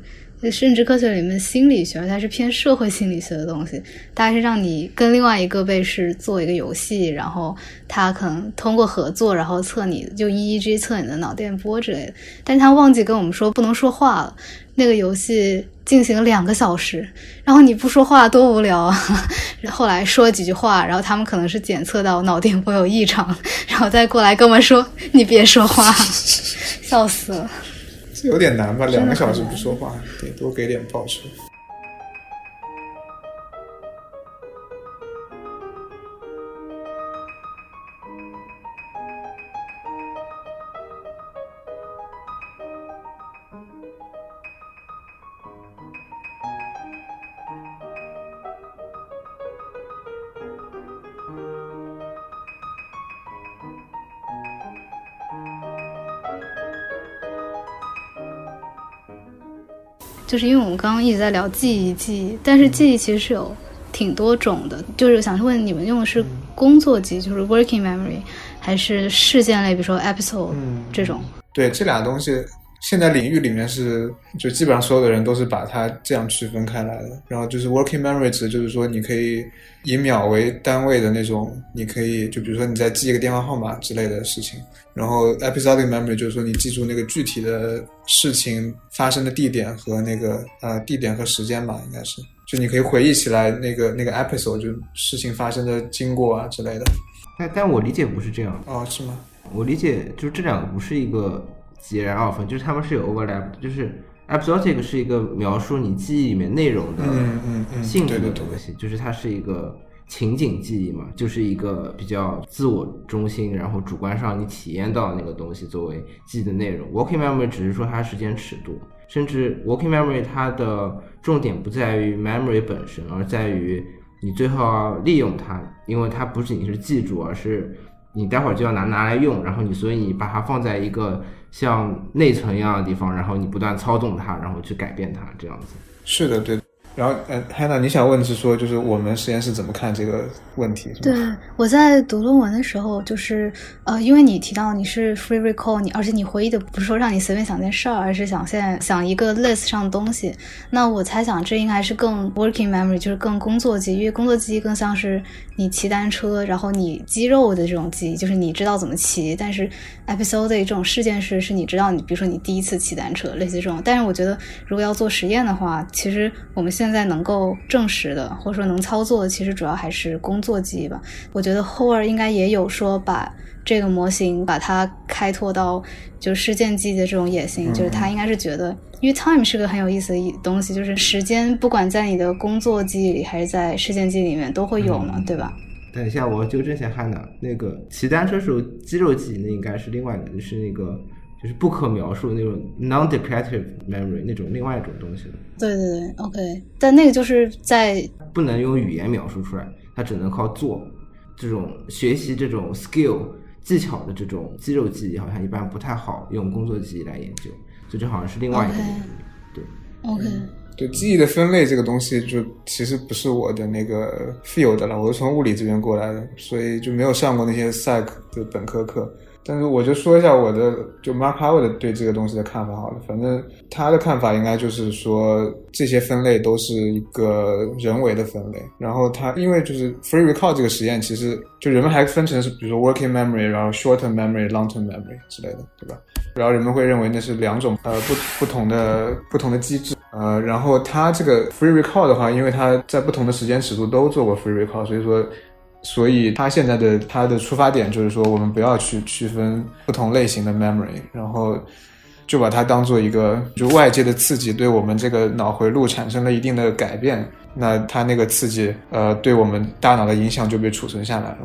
甚至科学里面心理学，它是偏社会心理学的东西。大概是让你跟另外一个被试做一个游戏，然后他可能通过合作，然后测你就 EEG 测你的脑电波之类的。但他忘记跟我们说不能说话了。那个游戏进行了两个小时，然后你不说话多无聊啊！(laughs) 后来说几句话，然后他们可能是检测到脑电波有异常，然后再过来跟我们说你别说话，笑死了。这有点难吧？两个小时不说话，得多给点报酬。就是因为我们刚刚一直在聊记忆，记忆，但是记忆其实是有挺多种的。就是想问你们用的是工作记忆，就是 working memory，还是事件类，比如说 episode 嗯这种？对，这俩东西现在领域里面是，就基本上所有的人都是把它这样区分开来的。然后就是 working memory 指就是说你可以以秒为单位的那种，你可以就比如说你在记一个电话号码之类的事情。然后 episodic memory 就是说你记住那个具体的事情发生的地点和那个呃地点和时间吧，应该是，就你可以回忆起来那个那个 episode 就事情发生的经过啊之类的。但但我理解不是这样，哦，是吗？我理解就是这两个不是一个截然二分，就是他们是有 overlap，的就是 episodic 是一个描述你记忆里面内容的嗯嗯嗯性质的东西，就是它是一个情景记忆嘛，就是一个比较自我中心，然后主观上你体验到那个东西作为记忆的内容。Working memory 只是说它时间尺度，甚至 working memory 它的重点不在于 memory 本身，而在于你最后要利用它，因为它不仅仅是记住，而是你待会儿就要拿拿来用，然后你所以你把它放在一个像内存一样的地方，然后你不断操纵它，然后去改变它，这样子。是的，对。然后，呃，Hannah，你想问的是说，就是我们实验室怎么看这个问题？对，我在读论文的时候，就是呃，因为你提到你是 free recall，你而且你回忆的不是说让你随便想件事儿，而是想现在想一个 list 上的东西。那我猜想这应该是更 working memory，就是更工作记忆，因为工作记忆更像是你骑单车，然后你肌肉的这种记忆，就是你知道怎么骑。但是 episode 这种事件是是你知道你，比如说你第一次骑单车，类似这种。但是我觉得如果要做实验的话，其实我们现在能够证实的，或者说能操作的，其实主要还是工作记忆吧。我觉得 Howard 应该也有说把这个模型把它开拓到就事件记忆的这种野心，就是他应该是觉得，因为 time 是个很有意思的东西，就是时间不管在你的工作记忆里还是在事件记忆里面都会有嘛，对吧？等一下，我要纠正一下汉娜，那个骑单车时候肌肉记忆那应该是另外的，是那个就是不可描述的那种 non-depressive memory 那种另外一种东西了，对对对，OK。但那个就是在不能用语言描述出来，它只能靠做这种学习这种 skill 技巧的这种肌肉记忆，好像一般不太好用工作记忆来研究，所以这好像是另外一个 OK 领域。对，OK，对记忆的分类这个东西，就其实不是我的那个 field 的了，我是从物理这边过来的，所以就没有上过那些 psych 的本科课。但是我就说一下我的，就 Mark Howard 对这个东西的看法好了。反正他的看法应该就是说，这些分类都是一个人为的分类。然后他因为就是 free recall 这个实验，其实就人们还分成是，比如说 working memory，然后 short term memory、long term memory 之类的，对吧？然后人们会认为那是两种呃不不同的不同的机制。呃，然后它这个 free recall 的话，因为它在不同的时间尺度都做过 free recall，所以说，所以他现在的他的出发点就是说，我们不要去区分不同类型的 memory，然后就把它当做一个就外界的刺激对我们这个脑回路产生了一定的改变，那它那个刺激呃对我们大脑的影响就被储存下来了。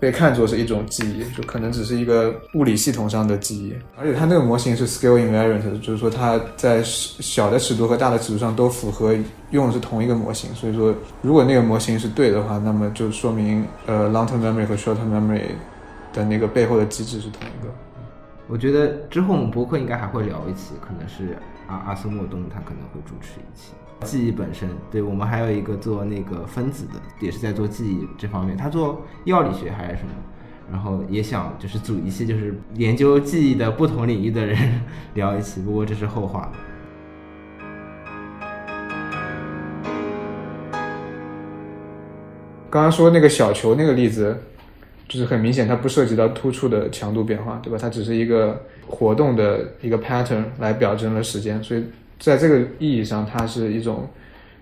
被看作是一种记忆，就可能只是一个物理系统上的记忆，而且它那个模型是 scale invariant，就是说它在小的尺度和大的尺度上都符合，用的是同一个模型。所以说，如果那个模型是对的话，那么就说明呃 long term memory 和 short term memory 的那个背后的机制是同一个。我觉得之后我们博客应该还会聊一期，可能是阿阿斯莫东他可能会主持一期记忆本身。对我们还有一个做那个分子的，也是在做记忆这方面，他做药理学还是什么，然后也想就是组一些就是研究记忆的不同领域的人聊一起，不过这是后话。刚刚说那个小球那个例子，就是很明显它不涉及到突触的强度变化，对吧？它只是一个活动的一个 pattern 来表征了时间，所以在这个意义上，它是一种，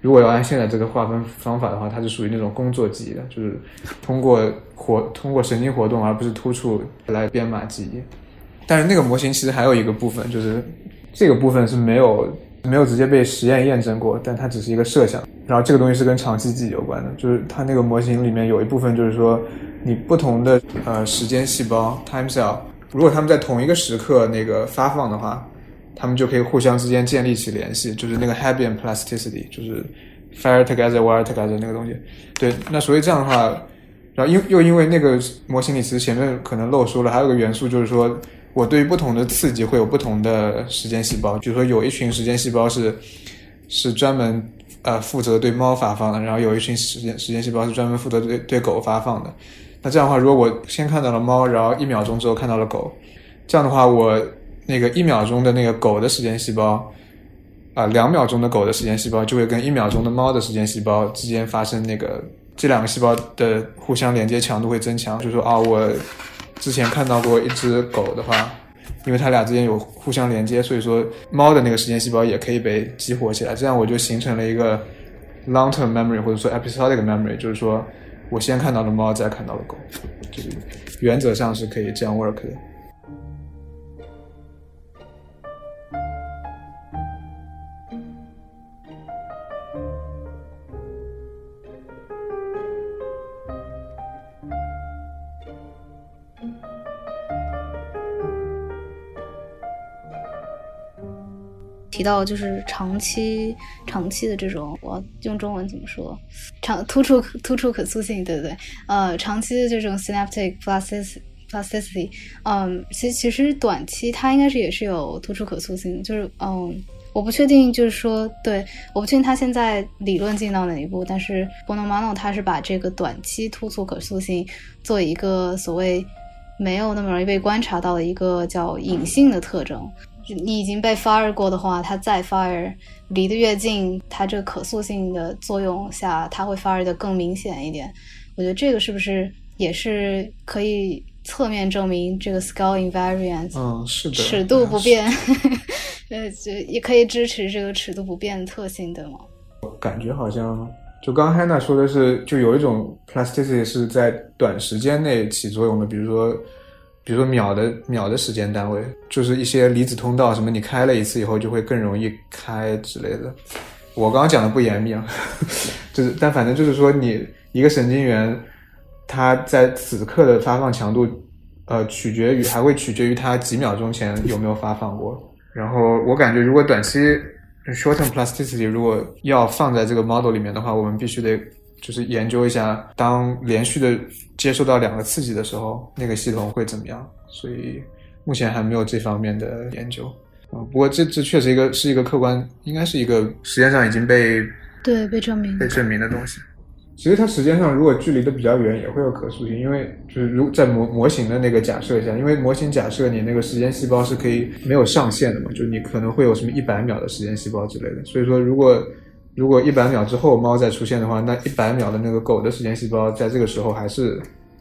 如果要按现在这个划分方法的话，它是属于那种工作记忆的，就是通过活通过神经活动而不是突触来编码记忆。但是那个模型其实还有一个部分，就是这个部分是没有没有直接被实验验证过，但它只是一个设想。然后这个东西是跟长期记忆有关的，就是它那个模型里面有一部分就是说，你不同的呃时间细胞 time cell，如果它们在同一个时刻那个发放的话，它们就可以互相之间建立起联系，就是那个 Hebbian plasticity，就是 fire together wire together 那个东西。对，那所以这样的话，然后因又因为那个模型里其实前面可能漏说了，还有个元素就是说。我对于不同的刺激会有不同的时间细胞，比如说有一群时间细胞是是专门呃负责对猫发放的，然后有一群时间时间细胞是专门负责对对狗发放的。那这样的话，如果我先看到了猫，然后一秒钟之后看到了狗，这样的话，我那个一秒钟的那个狗的时间细胞啊，两、秒钟的狗的时间细胞就会跟一秒钟的猫的时间细胞之间发生那个这两个细胞的互相连接强度会增强，就说啊我。之前看到过一只狗的话，因为它俩之间有互相连接，所以说猫的那个时间细胞也可以被激活起来，这样我就形成了一个 long term memory 或者说 episodic memory，就是说我先看到了猫，再看到了狗，就是原则上是可以这样 work 的。提到就是长期、长期的这种，我用中文怎么说？长突出突出可塑性，对不对？呃，长期的这种 synaptic plasticity，嗯，其其实短期它应该是也是有突出可塑性，就是嗯，我不确定，就是说，对，我不确定它现在理论进到哪一步，但是 Bonomano 它是把这个短期突出可塑性做一个所谓没有那么容易被观察到的一个叫隐性的特征。你已经被 fire 过的话，它再 fire 离得越近，它这个可塑性的作用下，它会 fire 的更明显一点。我觉得这个是不是也是可以侧面证明这个 scale invariance？嗯，是的，尺度不变，(laughs) 呃，就也可以支持这个尺度不变的特性，对吗？感觉好像就刚刚 Hannah 说的是，就有一种 plasticity 是在短时间内起作用的，比如说。比如说秒的秒的时间单位，就是一些离子通道什么，你开了一次以后就会更容易开之类的。我刚刚讲的不严密啊，(laughs) 就是但反正就是说，你一个神经元，它在此刻的发放强度，呃，取决于还会取决于它几秒钟前有没有发放过。然后我感觉，如果短期 short-term plasticity 如果要放在这个 model 里面的话，我们必须得。就是研究一下，当连续的接受到两个刺激的时候，那个系统会怎么样？所以目前还没有这方面的研究。啊，不过这这确实一个是一个客观，应该是一个实验上已经被对被证明被证明的东西。其实它时间上如果距离的比较远，也会有可塑性，因为就是如在模模型的那个假设下，因为模型假设你那个时间细胞是可以没有上限的嘛，就你可能会有什么一百秒的时间细胞之类的。所以说如果如果一百秒之后猫再出现的话，那一百秒的那个狗的时间细胞在这个时候还是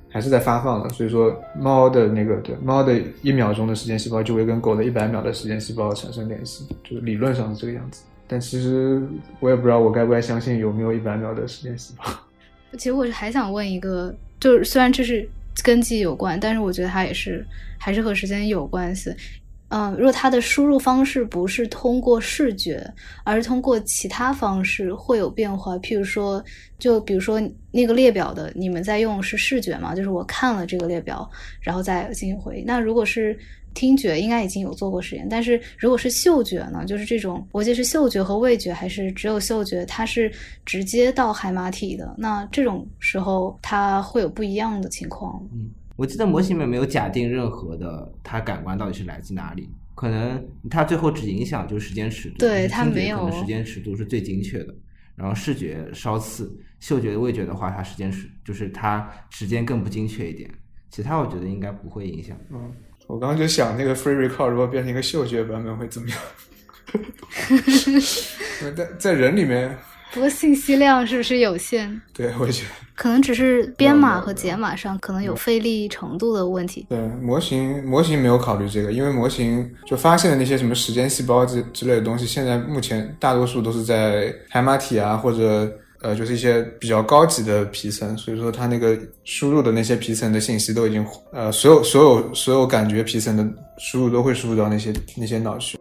还是在发放的，所以说猫的那个对猫的一秒钟的时间细胞就会跟狗的一百秒的时间细胞产生联系，就是理论上是这个样子。但其实我也不知道我该不该相信有没有一百秒的时间细胞。(laughs) 其实我还想问一个，就是虽然这是跟记忆有关，但是我觉得它也是还是和时间有关系。嗯，如果它的输入方式不是通过视觉，而是通过其他方式，会有变化。譬如说，就比如说那个列表的，你们在用是视觉嘛？就是我看了这个列表，然后再进行回忆。那如果是听觉，应该已经有做过实验。但是如果是嗅觉呢？就是这种，我记得是嗅觉和味觉，还是只有嗅觉？它是直接到海马体的。那这种时候，它会有不一样的情况。嗯。我记得模型里面没有假定任何的，它感官到底是来自哪里？可能它最后只影响就是时间尺度，对它没有可能时间尺度是最精确的。然后视觉稍次，嗅觉、味觉的话，它时间是就是它时间更不精确一点。其他我觉得应该不会影响。嗯，我刚刚就想那个 free recall 如果变成一个嗅觉版本会怎么样？(laughs) 在在人里面。不过信息量是不是有限？对，我觉得可能只是编码和解码上可能有费力程度的问题。对，模型模型没有考虑这个，因为模型就发现的那些什么时间细胞之之类的东西，现在目前大多数都是在海马体啊，或者呃，就是一些比较高级的皮层，所以说它那个输入的那些皮层的信息都已经呃，所有所有所有感觉皮层的输入都会输入到那些那些脑区。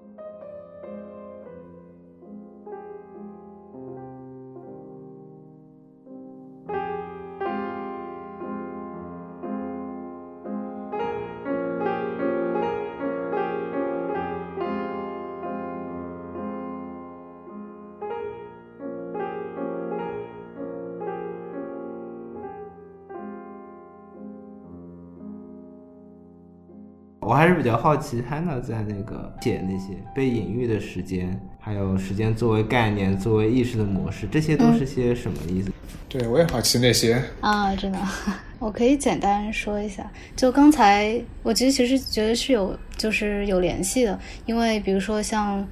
还是比较好奇，Hannah 在那个写那些被隐喻的时间，还有时间作为概念、作为意识的模式，这些都是些什么意思？对我也好奇那些啊，真的，(laughs) 我可以简单说一下。就刚才，我其实其实觉得是有，就是有联系的，因为比如说像，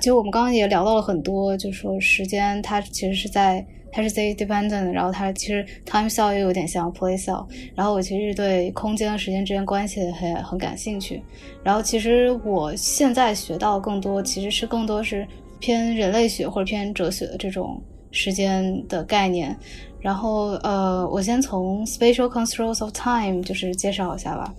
其实我们刚刚也聊到了很多，就是说时间它其实是在。它是 state dependent，然后它其实 time cell 又有点像 place cell，然后我其实对空间和时间之间关系很很感兴趣，然后其实我现在学到更多其实是更多是偏人类学或者偏哲学的这种时间的概念，然后呃，我先从 spatial constructs of time 就是介绍一下吧。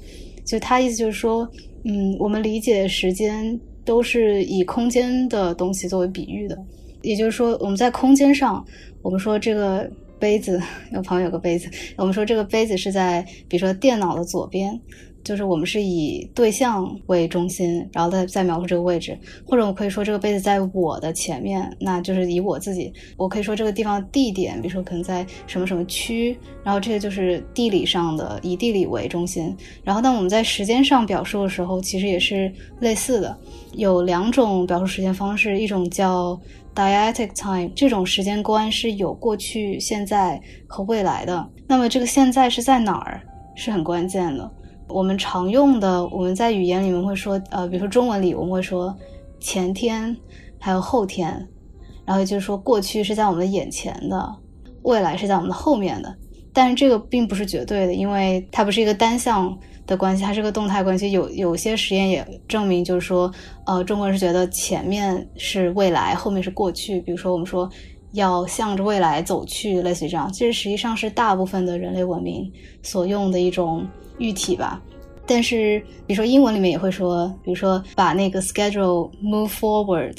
就他意思就是说，嗯，我们理解时间都是以空间的东西作为比喻的，也就是说，我们在空间上，我们说这个杯子，我旁边有个杯子，我们说这个杯子是在比如说电脑的左边。就是我们是以对象为中心，然后再再描述这个位置，或者我可以说这个杯子在我的前面，那就是以我自己。我可以说这个地方地点，比如说可能在什么什么区，然后这个就是地理上的，以地理为中心。然后当我们在时间上表述的时候，其实也是类似的，有两种表述时间方式，一种叫 dietic time，这种时间观是有过去、现在和未来的。那么这个现在是在哪儿，是很关键的。我们常用的，我们在语言里面会说，呃，比如说中文里我们会说前天，还有后天，然后也就是说过去是在我们的眼前的，未来是在我们的后面的。但是这个并不是绝对的，因为它不是一个单向的关系，它是个动态关系。有有些实验也证明，就是说，呃，中国人是觉得前面是未来，后面是过去。比如说我们说要向着未来走去，类似于这样，其实实际上是大部分的人类文明所用的一种。喻体吧，但是比如说英文里面也会说，比如说把那个 schedule move forward，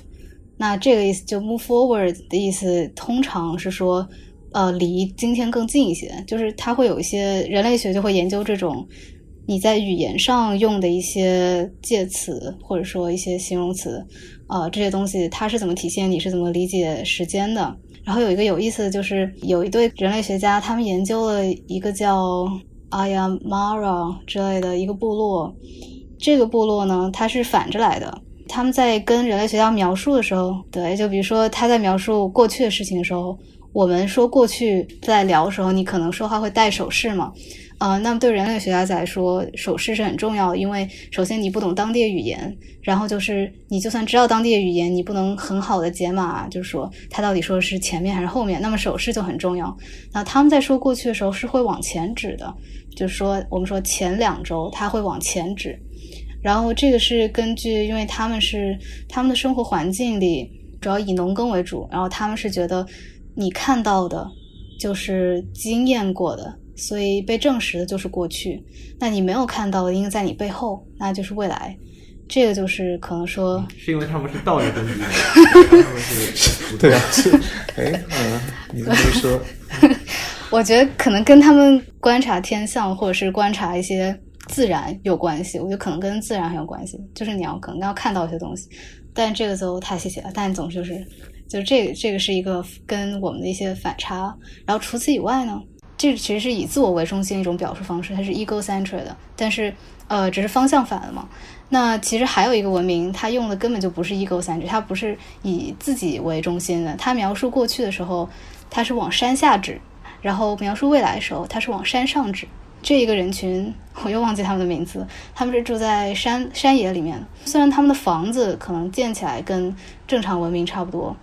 那这个意思就 move forward 的意思，通常是说，呃，离今天更近一些，就是它会有一些人类学就会研究这种你在语言上用的一些介词或者说一些形容词，呃，这些东西它是怎么体现，你是怎么理解时间的。然后有一个有意思的就是有一对人类学家，他们研究了一个叫。阿呀，Mara 之类的一个部落，这个部落呢，它是反着来的。他们在跟人类学家描述的时候，对，就比如说他在描述过去的事情的时候，我们说过去在聊的时候，你可能说话会带手势嘛。呃，那么对人类学家来说，手势是很重要的，因为首先你不懂当地的语言，然后就是你就算知道当地的语言，你不能很好的解码，就是说他到底说的是前面还是后面。那么手势就很重要。那他们在说过去的时候是会往前指的，就是说我们说前两周他会往前指，然后这个是根据，因为他们是他们的生活环境里主要以农耕为主，然后他们是觉得你看到的就是经验过的。所以被证实的就是过去，那你没有看到的应该在你背后，那就是未来。这个就是可能说，是因为他们是倒着根据，对啊，是，哎，嗯，你这么一说，(laughs) 我觉得可能跟他们观察天象或者是观察一些自然有关系。我觉得可能跟自然很有关系，就是你要可能要看到一些东西。但这个就太谢谢了，但总之就是，就这这个是一个跟我们的一些反差。然后除此以外呢？这其实是以自我为中心的一种表述方式，它是 egocentric 的，但是呃，只是方向反了嘛。那其实还有一个文明，它用的根本就不是 egocentric，它不是以自己为中心的。它描述过去的时候，它是往山下指；然后描述未来的时候，它是往山上指。这一个人群，我又忘记他们的名字，他们是住在山山野里面。虽然他们的房子可能建起来跟正常文明差不多。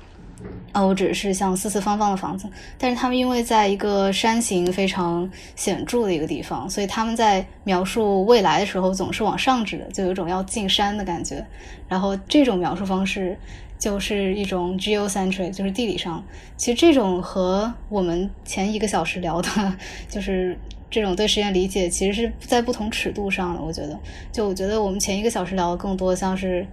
啊，我只是像四四方方的房子，但是他们因为在一个山形非常显著的一个地方，所以他们在描述未来的时候总是往上指的，就有一种要进山的感觉。然后这种描述方式就是一种 geocentric，就是地理上。其实这种和我们前一个小时聊的，(laughs) 就是这种对时间理解，其实是在不同尺度上的。我觉得，就我觉得我们前一个小时聊的更多像是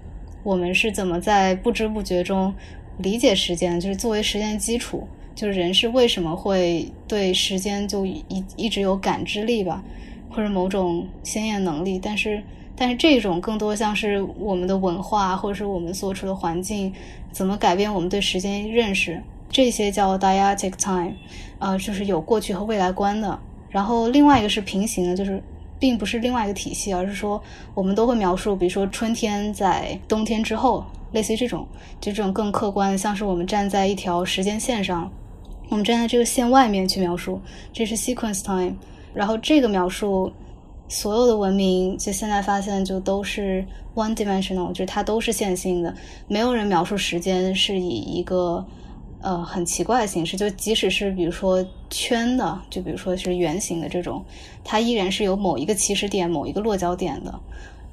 我们是怎么在不知不觉中。理解时间就是作为时间基础，就是人是为什么会对时间就一一直有感知力吧，或者某种先验能力。但是，但是这种更多像是我们的文化，或者是我们所处的环境怎么改变我们对时间认识，这些叫 dyadic time，呃，就是有过去和未来观的。然后另外一个是平行的，就是并不是另外一个体系，而是说我们都会描述，比如说春天在冬天之后。类似于这种，就这种更客观，像是我们站在一条时间线上，我们站在这个线外面去描述，这是 sequence time。然后这个描述，所有的文明就现在发现就都是 one dimensional，就是它都是线性的，没有人描述时间是以一个呃很奇怪的形式，就即使是比如说圈的，就比如说是圆形的这种，它依然是有某一个起始点、某一个落脚点的。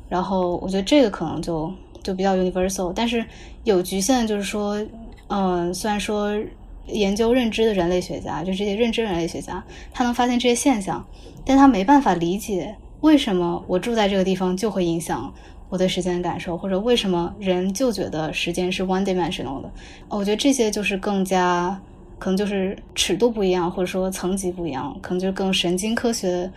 然后我觉得这个可能就。就比较 universal，但是有局限，就是说，嗯，虽然说研究认知的人类学家，就这些认知人类学家，他能发现这些现象，但他没办法理解为什么我住在这个地方就会影响我对时间的感受，或者为什么人就觉得时间是 one dimensional 的。我觉得这些就是更加可能就是尺度不一样，或者说层级不一样，可能就是更神经科学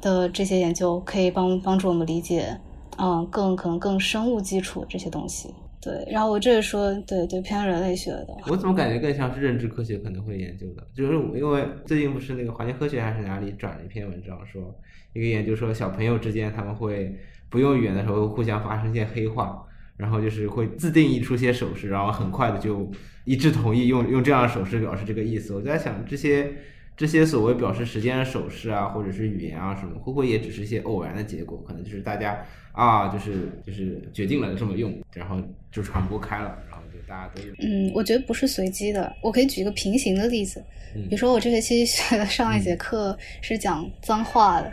的这些研究可以帮帮助我们理解，嗯，更可能更生物基础这些东西。对，然后我这是说，对对，偏人类学的。我怎么感觉更像是认知科学可能会研究的？就是因为最近不是那个环境科学还是哪里转了一篇文章，说一个研究说小朋友之间他们会不用语言的时候互相发生一些黑话，然后就是会自定义出些手势，然后很快的就一致同意用用这样的手势表示这个意思。我在想这些。这些所谓表示时间的手势啊，或者是语言啊什么，会不会也只是一些偶然的结果？可能就是大家啊，就是就是决定了这么用，然后就传播开了，然后就大家都用。嗯，我觉得不是随机的。我可以举一个平行的例子，比如说我这学期学的上一节课是讲脏话的。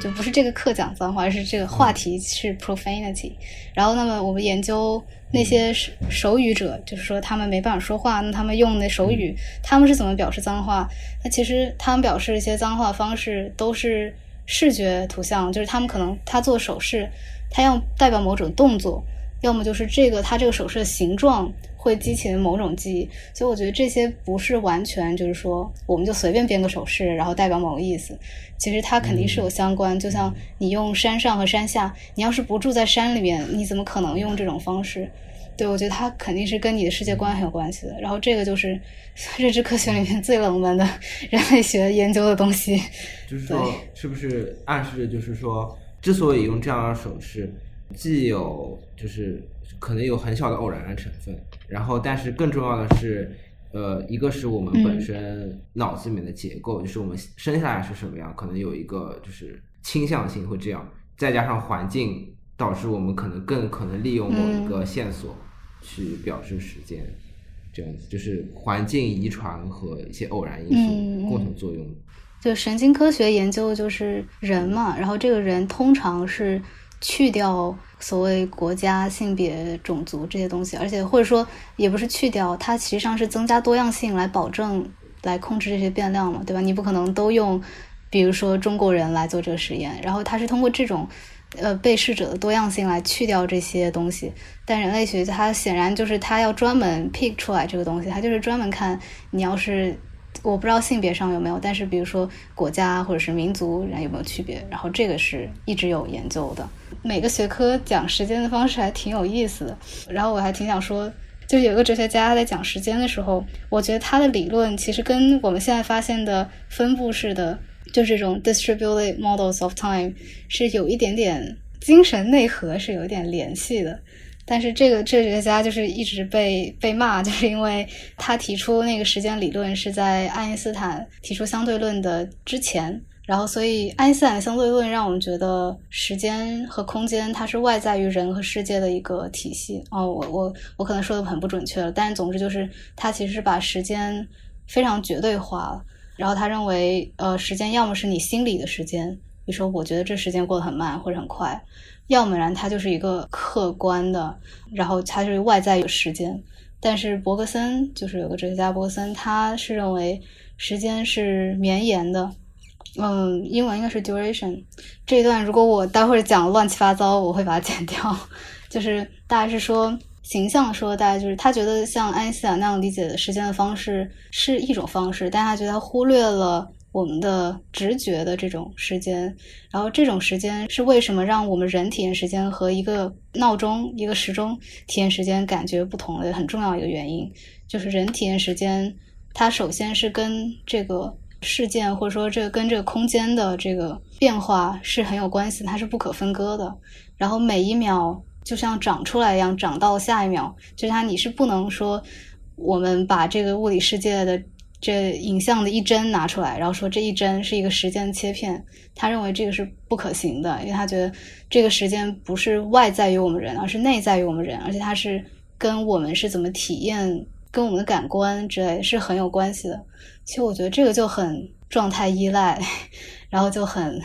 就不是这个课讲脏话，而是这个话题是 profanity。然后，那么我们研究那些手手语者，就是说他们没办法说话，那他们用那手语，他们是怎么表示脏话？那其实他们表示一些脏话方式都是视觉图像，就是他们可能他做手势，他要代表某种动作，要么就是这个他这个手势的形状。会激起某种记忆，所以我觉得这些不是完全就是说，我们就随便编个手势，然后代表某个意思。其实它肯定是有相关，就像你用山上和山下，你要是不住在山里面，你怎么可能用这种方式？对我觉得它肯定是跟你的世界观很有关系的。然后这个就是 (laughs) 认知科学里面最冷门的人类学研究的东西。(laughs) 就是说，是不是暗示着就是说，之所以用这样的手势，既有就是。可能有很小的偶然的成分，然后，但是更重要的是，呃，一个是我们本身脑子里面的结构，就是我们生下来是什么样，可能有一个就是倾向性会这样，再加上环境导致我们可能更可能利用某一个线索去表示时间，这样子，就是环境遗传和一些偶然因素共同作用。就神经科学研究就是人嘛，然后这个人通常是去掉。所谓国家、性别、种族这些东西，而且或者说也不是去掉，它实际上是增加多样性来保证、来控制这些变量嘛，对吧？你不可能都用，比如说中国人来做这个实验，然后它是通过这种呃被试者的多样性来去掉这些东西。但人类学它显然就是它要专门 pick 出来这个东西，它就是专门看你要是。我不知道性别上有没有，但是比如说国家或者是民族人有没有区别，然后这个是一直有研究的。每个学科讲时间的方式还挺有意思的。然后我还挺想说，就是有个哲学家在讲时间的时候，我觉得他的理论其实跟我们现在发现的分布式的，就这种 distributed models of time 是有一点点精神内核是有一点联系的。但是这个哲学家就是一直被被骂，(laughs) 就是因为他提出那个时间理论是在爱因斯坦提出相对论的之前，然后所以爱因斯坦相对论让我们觉得时间和空间它是外在于人和世界的一个体系。哦，我我我可能说的很不准确了，但是总之就是他其实是把时间非常绝对化了。然后他认为，呃，时间要么是你心里的时间，比如说我觉得这时间过得很慢或者很快。要么然它就是一个客观的，然后它是外在有时间。但是伯格森就是有个哲学家伯格森，他是认为时间是绵延的。嗯，英文应该是 duration。这一段如果我待会儿讲乱七八糟，我会把它剪掉。就是大概是说形象说，大概就是他觉得像爱因斯坦那样理解的时间的方式是一种方式，但他觉得他忽略了。我们的直觉的这种时间，然后这种时间是为什么让我们人体验时间和一个闹钟、一个时钟体验时间感觉不同的很重要一个原因，就是人体验时间，它首先是跟这个事件或者说这个跟这个空间的这个变化是很有关系，它是不可分割的。然后每一秒就像长出来一样，长到下一秒，就是它你是不能说我们把这个物理世界的。这影像的一帧拿出来，然后说这一帧是一个时间切片，他认为这个是不可行的，因为他觉得这个时间不是外在于我们人，而是内在于我们人，而且它是跟我们是怎么体验、跟我们的感官之类是很有关系的。其实我觉得这个就很状态依赖，然后就很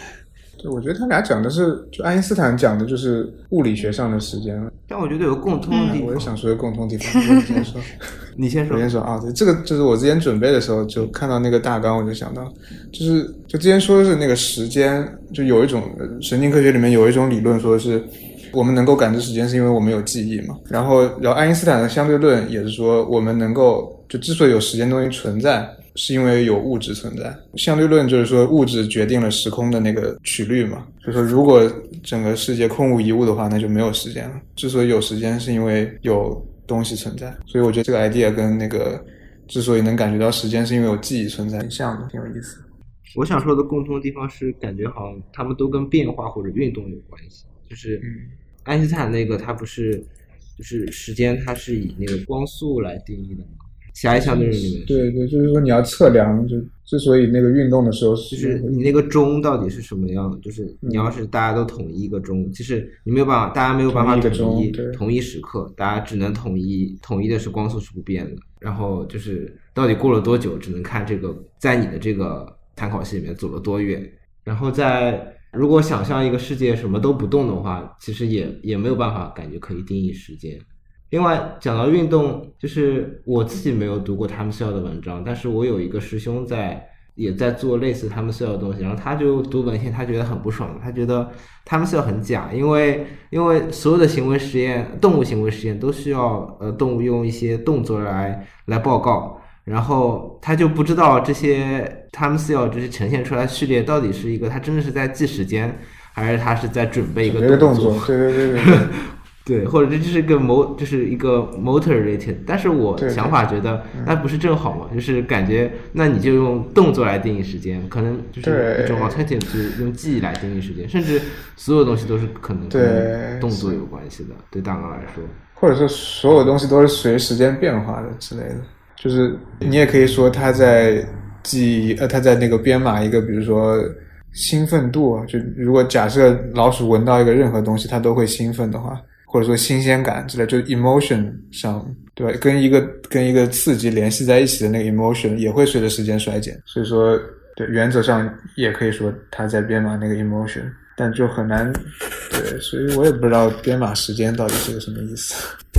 对，我觉得他俩讲的是，就爱因斯坦讲的就是物理学上的时间。但我觉得有个共通的地方，我也想说一个共通地方。你先说，(laughs) 你先说。我先说啊，对，这个就是我之前准备的时候就看到那个大纲，我就想到，就是就之前说的是那个时间，就有一种神经科学里面有一种理论说是，我们能够感知时间是因为我们有记忆嘛。然后，然后爱因斯坦的相对论也是说，我们能够就之所以有时间东西存在。是因为有物质存在，相对论就是说物质决定了时空的那个曲率嘛。就说如果整个世界空无一物的话，那就没有时间了。之所以有时间，是因为有东西存在。所以我觉得这个 idea 跟那个之所以能感觉到时间，是因为有记忆存在，很像的，挺有意思。我想说的共通的地方是，感觉好像他们都跟变化或者运动有关系。就是爱因斯坦那个，他不是就是时间，它是以那个光速来定义的吗？狭义相对论里面，对对，就是说你要测量，就之所以那个运动的时候，就是你那个钟到底是什么样的？就是你要是大家都统一一个钟，其实你没有办法，大家没有办法统一同一时刻，大家只能统一统一的是光速是不变的。然后就是到底过了多久，只能看这个在你的这个参考系里面走了多远。然后在如果想象一个世界什么都不动的话，其实也也没有办法感觉可以定义时间。另外讲到运动，就是我自己没有读过他们校的文章，但是我有一个师兄在也在做类似他们校的东西，然后他就读文献，他觉得很不爽，他觉得他们校很假，因为因为所有的行为实验，动物行为实验都需要呃动物用一些动作来来报告，然后他就不知道这些他们校这些呈现出来序列到底是一个他真的是在记时间，还是他是在准备一个动作，对对对对。(laughs) 对，或者这就是一个 mo，就是一个 motor related，但是我想法觉得那不是正好嘛，就是感觉那你就用动作来定义时间，可能就是一种 alternative，就是用记忆来定义时间，甚至所有东西都是可能跟动作有关系的，对大脑来说，或者说所有东西都是随时间变化的之类的，就是你也可以说他在记忆呃他在那个编码一个，比如说兴奋度，就如果假设老鼠闻到一个任何东西，它都会兴奋的话。或者说新鲜感之类，就 emotion 上，对吧？跟一个跟一个刺激联系在一起的那个 emotion 也会随着时间衰减。所以说，对，原则上也可以说他在编码那个 emotion，但就很难，对，所以我也不知道编码时间到底是个什么意思。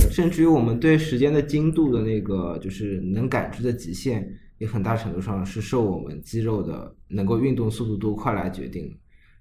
甚至于我们对时间的精度的那个，就是能感知的极限，也很大程度上是受我们肌肉的能够运动速度多快来决定。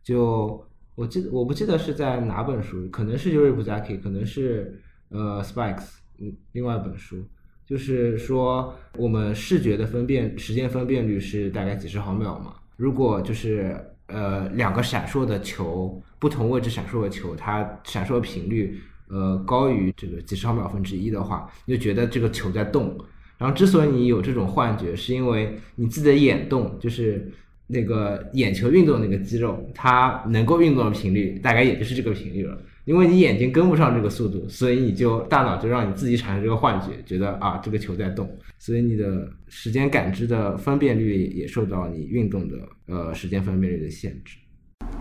就我记得我不记得是在哪本书，可能是 Yuri Buzaki，可能是呃 Spikes，嗯，另外一本书，就是说我们视觉的分辨时间分辨率是大概几十毫秒嘛。如果就是呃两个闪烁的球，不同位置闪烁的球，它闪烁频率呃高于这个几十毫秒分之一的话，你就觉得这个球在动。然后之所以你有这种幻觉，是因为你自己的眼动，就是。那个眼球运动那个肌肉，它能够运动的频率大概也就是这个频率了。因为你眼睛跟不上这个速度，所以你就大脑就让你自己产生这个幻觉，觉得啊这个球在动，所以你的时间感知的分辨率也受到你运动的呃时间分辨率的限制。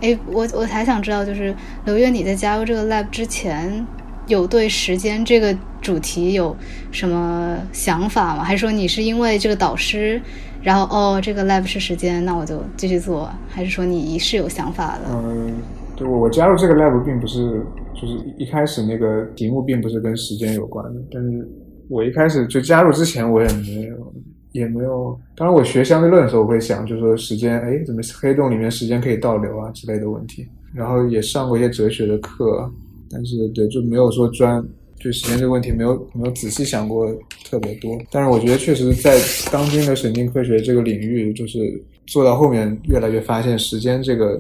哎，我我还想知道，就是刘月你在加入这个 lab 之前，有对时间这个主题有什么想法吗？还是说你是因为这个导师？然后哦，这个 lab 是时间，那我就继续做。还是说你是有想法的？嗯，对我加入这个 lab 并不是，就是一开始那个题目并不是跟时间有关的。但是我一开始就加入之前，我也没有，也没有。当然，我学相对论的时候，我会想，就是说时间，哎，怎么黑洞里面时间可以倒流啊之类的问题。然后也上过一些哲学的课，但是对，就没有说专。对时间这个问题没有没有仔细想过特别多，但是我觉得确实在当今的神经科学这个领域，就是做到后面越来越发现时间这个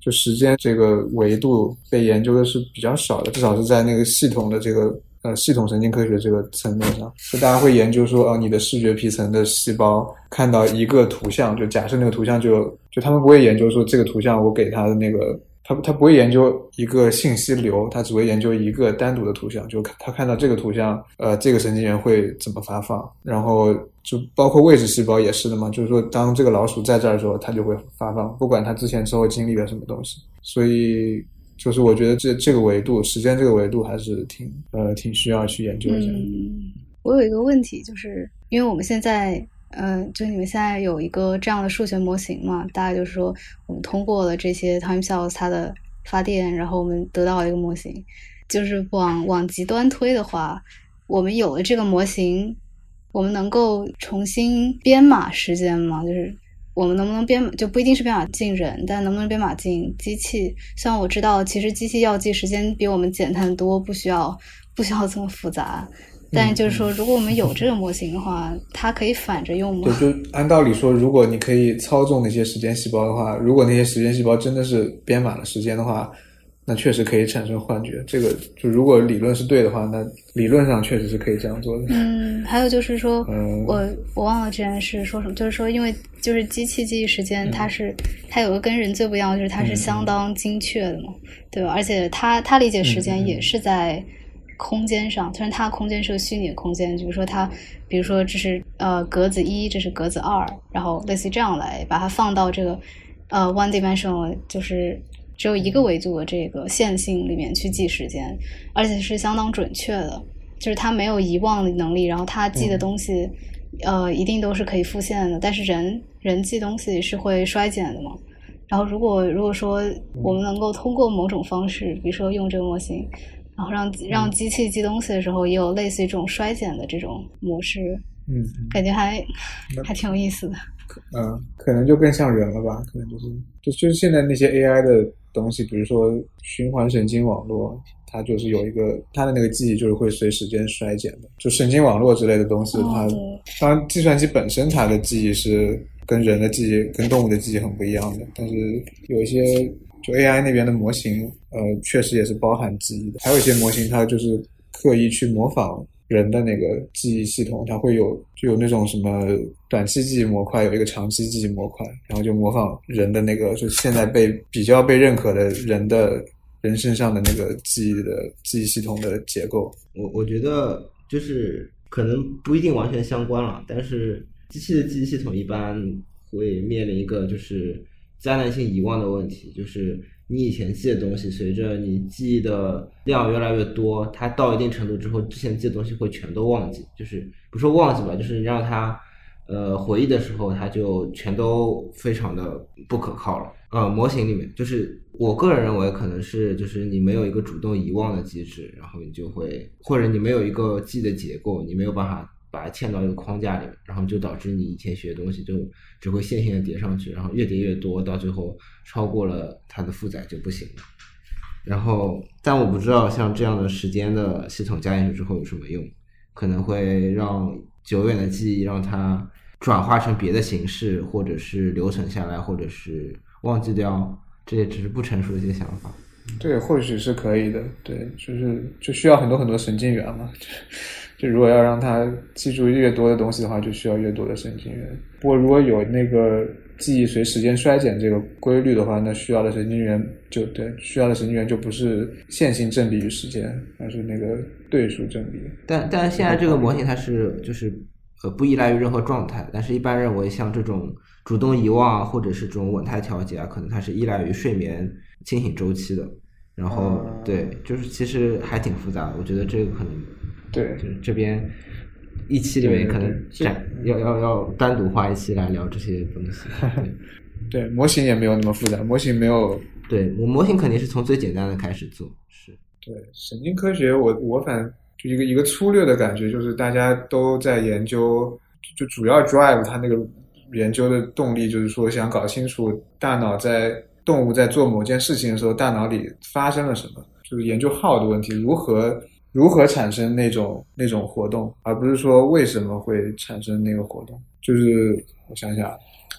就时间这个维度被研究的是比较少的，至少是在那个系统的这个呃系统神经科学这个层面上，就大家会研究说哦，你的视觉皮层的细胞看到一个图像，就假设那个图像就就他们不会研究说这个图像我给他的那个。他他不会研究一个信息流，他只会研究一个单独的图像。就看他看到这个图像，呃，这个神经元会怎么发放？然后就包括位置细胞也是的嘛。就是说，当这个老鼠在这儿的时候，它就会发放，不管它之前之后经历了什么东西。所以，就是我觉得这这个维度，时间这个维度还是挺呃挺需要去研究一下。嗯，我有一个问题，就是因为我们现在嗯，就你们现在有一个这样的数学模型嘛？大概就是说，我们通过了这些 time cells 它的发电，然后我们得到了一个模型。就是往往极端推的话，我们有了这个模型，我们能够重新编码时间吗？就是我们能不能编，就不一定是编码进人，但能不能编码进机器？像我知道，其实机器要记时间比我们简单多，不需要不需要这么复杂。但就是说，如果我们有这个模型的话，它可以反着用吗？对，就按道理说，如果你可以操纵那些时间细胞的话，如果那些时间细胞真的是编码了时间的话，那确实可以产生幻觉。这个就如果理论是对的话，那理论上确实是可以这样做的。嗯，还有就是说，我我忘了之前是说什么，就是说，因为就是机器记忆时间，它是它有个跟人最不一样，就是它是相当精确的嘛，对吧？而且它它理解时间也是在。空间上，虽然它的空间是个虚拟的空间，比如说它，比如说这是呃格子一，这是格子二，然后类似于这样来把它放到这个呃 one dimensional，就是只有一个维度的这个线性里面去记时间，而且是相当准确的，就是它没有遗忘的能力，然后它记的东西呃一定都是可以复现的，但是人人记东西是会衰减的嘛，然后如果如果说我们能够通过某种方式，比如说用这个模型。然后让让机器记东西的时候，也有类似于这种衰减的这种模式，嗯，感觉还还挺有意思的。嗯，可能就更像人了吧？可能就是就就是现在那些 AI 的东西，比如说循环神经网络，它就是有一个它的那个记忆就是会随时间衰减的。就神经网络之类的东西，它当然计算机本身它的记忆是跟人的记忆、跟动物的记忆很不一样的，但是有一些。就 AI 那边的模型，呃，确实也是包含记忆的。还有一些模型，它就是刻意去模仿人的那个记忆系统，它会有就有那种什么短期记忆模块，有一个长期记忆模块，然后就模仿人的那个，就现在被比较被认可的人的人身上的那个记忆的记忆系统的结构。我我觉得就是可能不一定完全相关了，但是机器的记忆系统一般会面临一个就是。灾难性遗忘的问题，就是你以前记的东西，随着你记忆的量越来越多，它到一定程度之后，之前记的东西会全都忘记。就是不说忘记吧，就是你让它呃回忆的时候，它就全都非常的不可靠了。呃，模型里面，就是我个人认为，可能是就是你没有一个主动遗忘的机制，然后你就会，或者你没有一个记的结构，你没有办法。把它嵌到一个框架里，然后就导致你以前学的东西就只会线性的叠上去，然后越叠越多，到最后超过了它的负载就不行了。然后，但我不知道像这样的时间的系统加进去之后有什么用，可能会让久远的记忆让它转化成别的形式，或者是留存下来，或者是忘记掉，这也只是不成熟的一些想法。对，或许是可以的。对，就是就需要很多很多神经元嘛。就如果要让他记住越多的东西的话，就需要越多的神经元。不过如果有那个记忆随时间衰减这个规律的话，那需要的神经元就对需要的神经元就不是线性正比于时间，而是那个对数正比。但但现在这个模型它是就是呃不依赖于任何状态，但是一般认为像这种主动遗忘或者是这种稳态调节啊，可能它是依赖于睡眠清醒周期的。然后对，就是其实还挺复杂的，我觉得这个可能。对，就是这边一期里面可能展要要要单独画一期来聊这些东西。(laughs) 对，模型也没有那么复杂，模型没有。对我模型肯定是从最简单的开始做。是。对神经科学，我我反正就一个一个粗略的感觉，就是大家都在研究，就主要 drive 它那个研究的动力，就是说想搞清楚大脑在动物在做某件事情的时候，大脑里发生了什么，就是研究 how 的问题，如何。如何产生那种那种活动，而不是说为什么会产生那个活动？就是我想想，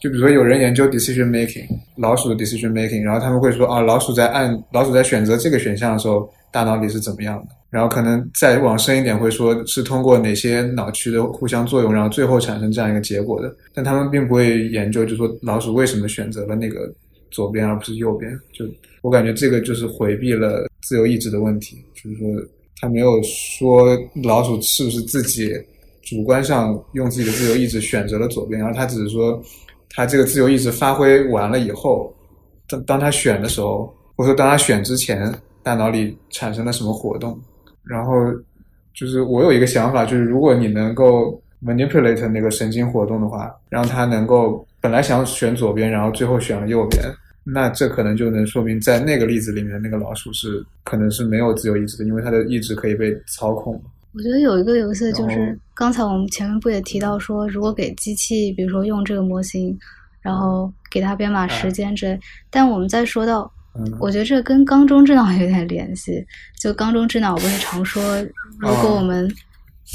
就比如说有人研究 decision making，老鼠的 decision making，然后他们会说啊，老鼠在按老鼠在选择这个选项的时候，大脑里是怎么样的？然后可能再往深一点，会说是通过哪些脑区的互相作用，然后最后产生这样一个结果的。但他们并不会研究，就说老鼠为什么选择了那个左边而不是右边？就我感觉这个就是回避了自由意志的问题，就是说。他没有说老鼠是不是自己主观上用自己的自由意志选择了左边，然后他只是说他这个自由意志发挥完了以后，当当他选的时候，或者说当他选之前，大脑里产生了什么活动。然后就是我有一个想法，就是如果你能够 manipulate 那个神经活动的话，让它能够本来想选左边，然后最后选了右边，那这可能就能说明在那个例子里面，那个老鼠是可能是没有自由意志的，因为它的意志可以被操控。我觉得有一个游戏就是刚才我们前面不也提到说，如果给机器，比如说用这个模型，然后给它编码时间之类，但我们再说到，嗯，我觉得这跟缸中之脑有点联系。就缸中之脑不是常说，如果我们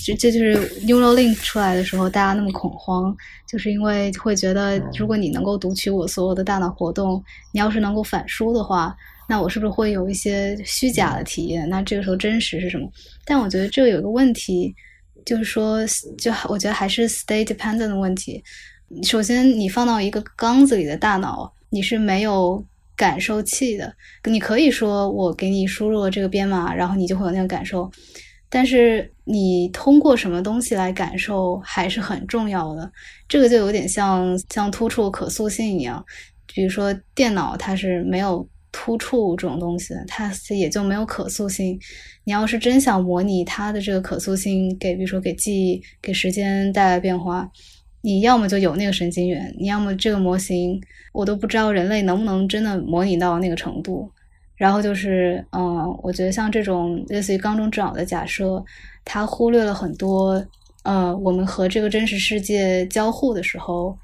这这就是 Neuralink 出来的时候，大家那么恐慌，就是因为会觉得，如果你能够读取我所有的大脑活动，你要是能够反输的话，那我是不是会有一些虚假的体验？那这个时候真实是什么？但我觉得这有一个问题，就是说，就我觉得还是 state dependent 的问题。首先，你放到一个缸子里的大脑，你是没有感受器的。你可以说我给你输入了这个编码，然后你就会有那个感受，但是你通过什么东西来感受还是很重要的。这个就有点像像突触可塑性一样，比如说电脑它是没有突触这种东西的，它也就没有可塑性。你要是真想模拟它的这个可塑性，给比如说给记忆、给时间带来变化，你要么就有那个神经元，你要么这个模型我都不知道人类能不能真的模拟到那个程度。然后就是，嗯，我觉得像这种类似于缸中之脑的假设，它忽略了很多，呃，我们和这个真实世界交互的时候，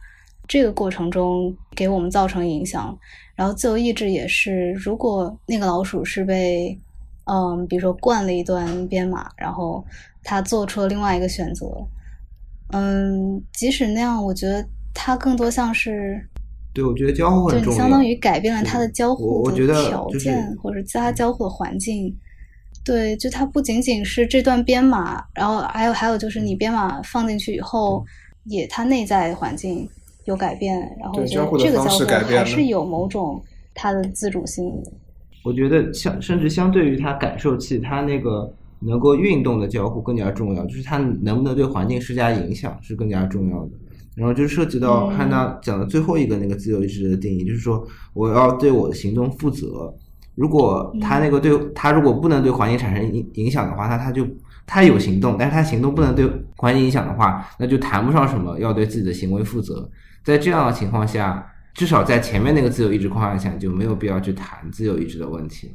这个过程中给我们造成影响。然后自由意志也是，如果那个老鼠是被，嗯，比如说灌了一段编码，然后它做出了另外一个选择，嗯，即使那样，我觉得它更多像是。对，我觉得交互很重要。相当于改变了他的交互的我觉得条就是件，或者其他交互的环境。对，就它不仅仅是这段编码，然后还有还有就是你编码放进去以后，也它内在环境有改变，然后我觉得交互的方这个交互式改变还是有某种它的自主性。我觉得相甚至相对于它感受器，它那个能够运动的交互更加重要，就是它能不能对环境施加影响是更加重要的。然后就涉及到嗯汉娜讲的最后一个那个自由意志的定义，就是说我要对我的行动负责。如果他那个对他如果不能对环境产生影影响的话，那他就他有行动，但是他行动不能对环境影响的话，那就谈不上什么要对自己的行为负责。在这样的情况下，至少在前面那个自由意志框架下，就没有必要去谈自由意志的问题了。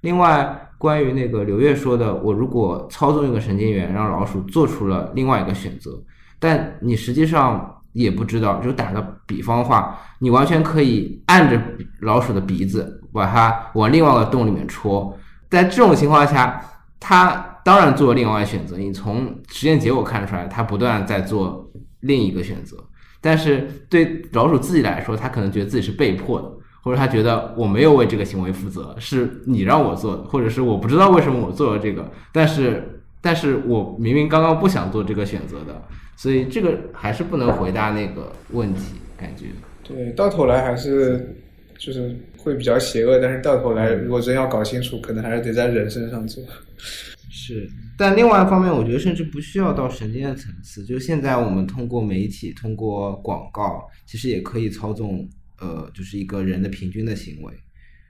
另外，关于那个刘越说的，我如果操纵一个神经元，让老鼠做出了另外一个选择，但你实际上也不知道，就打个比方话，你完全可以按着老鼠的鼻子，把它往另外一个洞里面戳。在这种情况下，它当然做了另外一个选择。你从实验结果看出来，它不断在做另一个选择。但是对老鼠自己来说，它可能觉得自己是被迫的，或者他觉得我没有为这个行为负责，是你让我做的，或者是我不知道为什么我做了这个，但是但是我明明刚刚不想做这个选择的，所以这个还是不能回答那个问题，感觉。对，到头来还是就是会比较邪恶，但是到头来如果真要搞清楚，可能还是得在人身上做。(laughs) 是，但另外一方面，我觉得甚至不需要到神经的层次，就现在我们通过媒体、通过广告，其实也可以操纵，呃，就是一个人的平均的行为。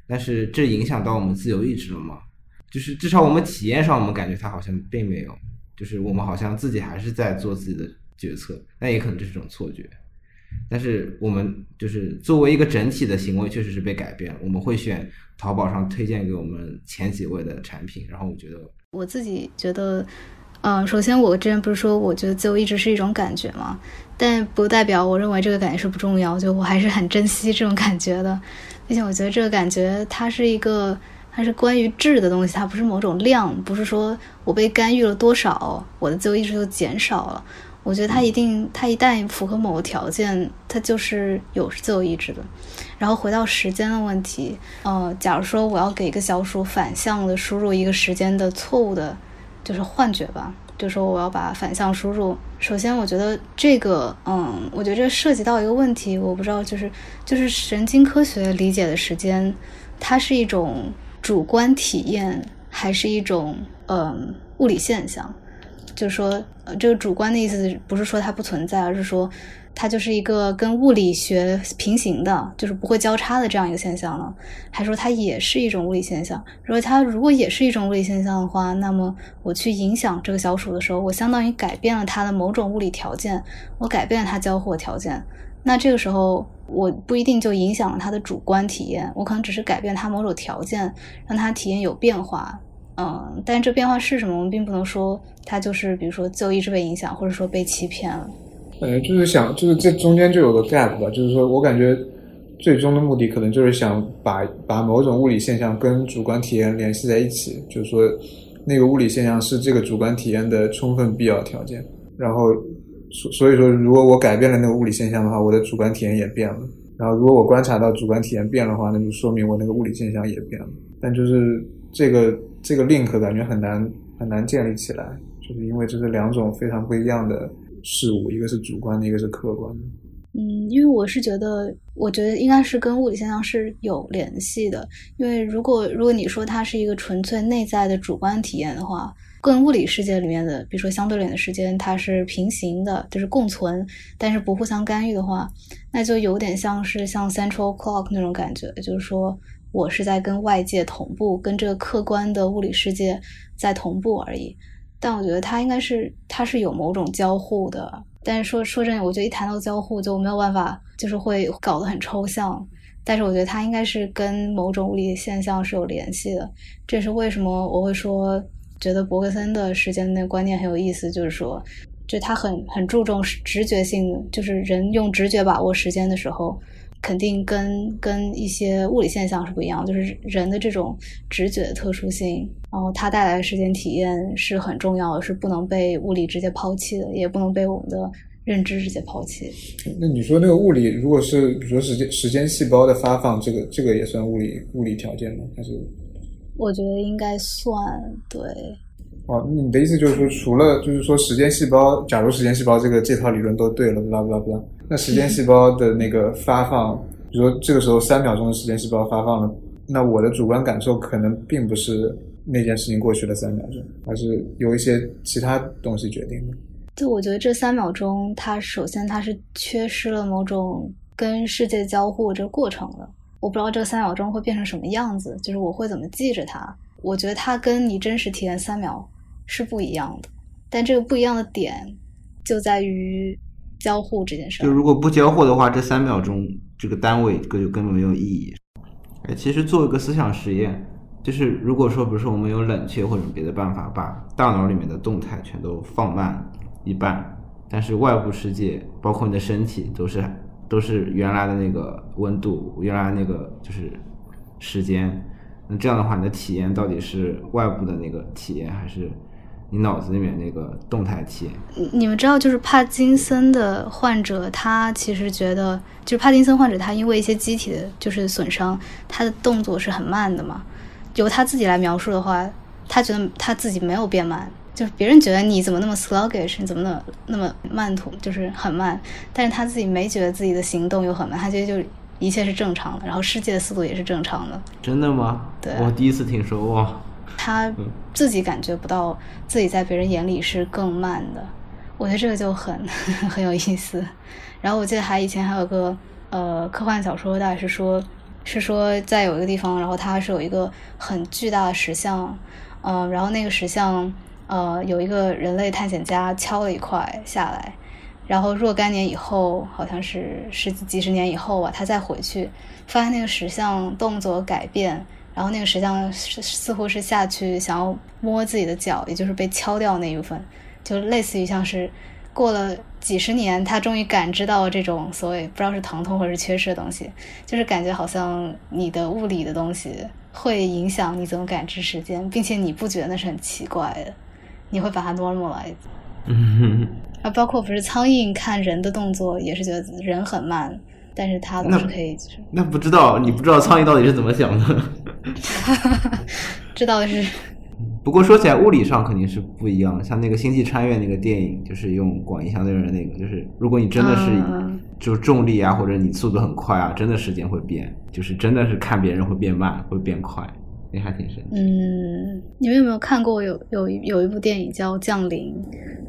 但是这影响到我们自由意志了吗？就是至少我们体验上，我们感觉它好像并没有，就是我们好像自己还是在做自己的决策，那也可能这是一种错觉。但是我们就是作为一个整体的行为，确实是被改变了。我们会选淘宝上推荐给我们前几位的产品，然后我觉得我自己觉得，嗯、首先我之前不是说我觉得自由意志是一种感觉嘛，但不代表我认为这个感觉是不重要，就我还是很珍惜这种感觉的，并且我觉得这个感觉它是一个。它是关于质的东西，它不是某种量，不是说我被干预了多少，我的自由意志就减少了。我觉得它一定，它一旦符合某个条件，它就是有自由意志的。然后回到时间的问题，呃，假如说我要给一个小鼠反向的输入一个时间的错误的，就是幻觉吧，就说我要把反向输入。首先，我觉得这个，嗯，我觉得这涉及到一个问题，我不知道，就是就是神经科学理解的时间，它是一种主观体验，还是一种嗯物理现象？就是说，呃，这个主观的意思不是说它不存在，而是说它就是一个跟物理学平行的，就是不会交叉的这样一个现象了？还说它也是一种物理现象？如果它如果也是一种物理现象的话，那么我去影响这个小鼠的时候，我相当于改变了它的某种物理条件，我改变了它交互的条件。那这个时候，我不一定就影响了它的主观体验，我可能只是改变它某种条件，让它体验有变化。嗯，但这变化是什么？我们并不能说它就是，比如说就一直被影响，或者说被欺骗了。呃，就是想，就是这中间就有个 gap 吧，就是说我感觉最终的目的可能就是想把把某种物理现象跟主观体验联系在一起，就是说那个物理现象是这个主观体验的充分必要条件。然后所所以说，如果我改变了那个物理现象的话，我的主观体验也变了。然后如果我观察到主观体验变的话，那就说明我那个物理现象也变了。但就是这个这个 link 感觉很难很难建立起来，就是因为这是两种非常不一样的。事物，一个是主观的，一个是客观的。嗯，因为我是觉得，我觉得应该是跟物理现象是有联系的。因为如果如果你说它是一个纯粹内在的主观体验的话，跟物理世界里面的，比如说相对论的时间，它是平行的，就是共存，但是不互相干预的话，那就有点像是像 central clock 那种感觉，就是说我是在跟外界同步，跟这个客观的物理世界在同步而已。但我觉得它应该是，它是有某种交互的。但是说说真的，我觉得一谈到交互就没有办法，就是会搞得很抽象。但是我觉得它应该是跟某种物理现象是有联系的。这是为什么我会说，觉得伯格森的时间那观念很有意思，就是说，就他很很注重直觉性，就是人用直觉把握时间的时候。肯定跟跟一些物理现象是不一样，就是人的这种直觉的特殊性，然后它带来的时间体验是很重要的，是不能被物理直接抛弃的，也不能被我们的认知直接抛弃。那你说那个物理，如果是比如说时间时间细胞的发放，这个这个也算物理物理条件吗？还是？我觉得应该算对。哦，你的意思就是说，除了就是说时间细胞，假如时间细胞这个这套理论都对了，拉不拉不拉，那时间细胞的那个发放，比如说这个时候三秒钟的时间细胞发放了，那我的主观感受可能并不是那件事情过去了三秒钟，而是有一些其他东西决定的。就，我觉得这三秒钟，它首先它是缺失了某种跟世界交互这过程的。我不知道这三秒钟会变成什么样子，就是我会怎么记着它。我觉得它跟你真实体验三秒。是不一样的，但这个不一样的点就在于交互这件事。就如果不交互的话，这三秒钟这个单位就根本没有意义。哎，其实做一个思想实验，就是如果说，比如说我们有冷却或者别的办法，把大脑里面的动态全都放慢一半，但是外部世界，包括你的身体，都是都是原来的那个温度，原来那个就是时间。那这样的话，你的体验到底是外部的那个体验，还是？你脑子里面那个动态体验，你们知道，就是帕金森的患者，他其实觉得，就是帕金森患者，他因为一些机体的就是损伤，他的动作是很慢的嘛。由他自己来描述的话，他觉得他自己没有变慢，就是别人觉得你怎么那么 sluggish，你怎么那那么慢吐，就是很慢。但是他自己没觉得自己的行动又很慢，他觉得就一切是正常的，然后世界的速度也是正常的。真的吗？对，我第一次听说哇。他自己感觉不到自己在别人眼里是更慢的，我觉得这个就很 (laughs) 很有意思。然后我记得还以前还有个呃科幻小说，大概是说，是说在有一个地方，然后它是有一个很巨大的石像，嗯，然后那个石像呃有一个人类探险家敲了一块下来，然后若干年以后，好像是十几几十年以后吧，他再回去，发现那个石像动作改变。然后那个石像似似乎是下去想要摸自己的脚，也就是被敲掉那一部分，就类似于像是过了几十年，他终于感知到这种所谓不知道是疼痛或者是缺失的东西，就是感觉好像你的物理的东西会影响你怎么感知时间，并且你不觉得那是很奇怪的，你会把它 normalize。嗯，啊，包括不是苍蝇看人的动作也是觉得人很慢。但是它都是可以，那不知道你不知道苍蝇到底是怎么想的？(laughs) 知道的是。(laughs) 不过说起来，物理上肯定是不一样。像那个《星际穿越》那个电影，就是用广义相对论那个，就是如果你真的是就是重力啊，或者你速度很快啊，真的时间会变，就是真的是看别人会变慢，会变快，那还挺神。嗯，你们有没有看过有有有一部电影叫《降临》，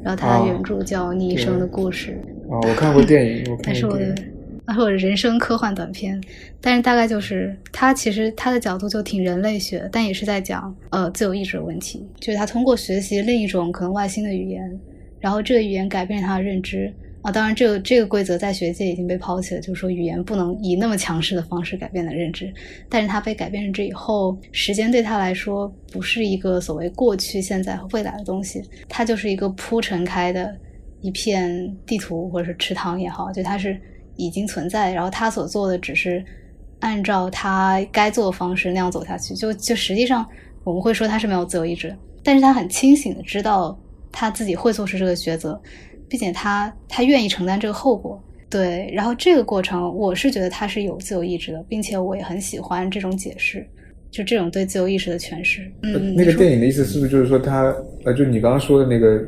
然后它的原著叫《你一生的故事》。哦，我看过电影，我 (laughs) 那是我的看过电影。，那是我的或者人生科幻短片。但是大概就是他其实他的角度就挺人类学，但也是在讲呃自由意志的问题，就是他通过学习另一种可能外星的语言，然后这个语言改变了他的认知。啊，当然，这个这个规则在学界已经被抛弃了，就是说语言不能以那么强势的方式改变的认知。但是他被改变认知以后，时间对他来说不是一个所谓过去、现在和未来的东西，它就是一个铺陈开的一片地图或者是池塘也好，就它是已经存在，然后他所做的只是按照他该做的方式那样走下去。就就实际上我们会说他是没有自由意志，但是他很清醒的知道他自己会做出这个抉择，并且他他愿意承担这个后果。对，然后这个过程，我是觉得他是有自由意志的，并且我也很喜欢这种解释，就这种对自由意识的诠释。呃嗯，那个电影的意思是不是就是说他呃，就你刚刚说的那个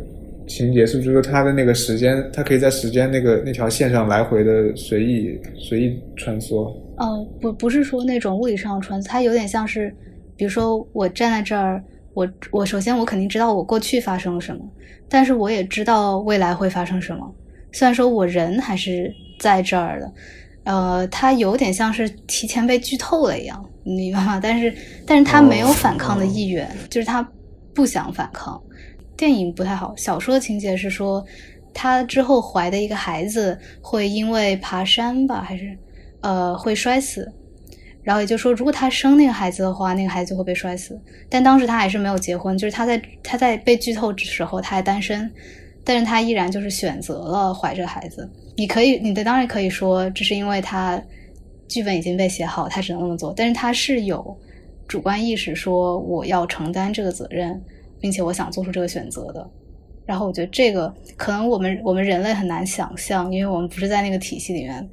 情节，是不是说他的那个时间，他可以在时间那个那条线上来回的随意随意穿梭？呃，不不是说那种物理上的穿梭，它有点像是，比如说我站在这儿，我我首先我肯定知道我过去发生了什么，但是我也知道未来会发生什么。虽然说我人还是在这儿的，呃，它有点像是提前被剧透了一样，你明白吗？但是但是他没有反抗的意愿，就是他不想反抗。电影不太好，小说情节是说，他之后怀的一个孩子会因为爬山吧，还是呃会摔死，然后也就是说，如果他生那个孩子的话，那个孩子就会被摔死。但当时他还是没有结婚，就是他在他在被剧透的时候他还单身，但是他依然就是选择了怀着孩子。你可以，你的当然可以说这是因为他剧本已经被写好，他只能那么做，但是他是有主观意识，说我要承担这个责任，并且我想做出这个选择的。然后我觉得这个可能我们我们人类很难想象，因为我们不是在那个体系里面。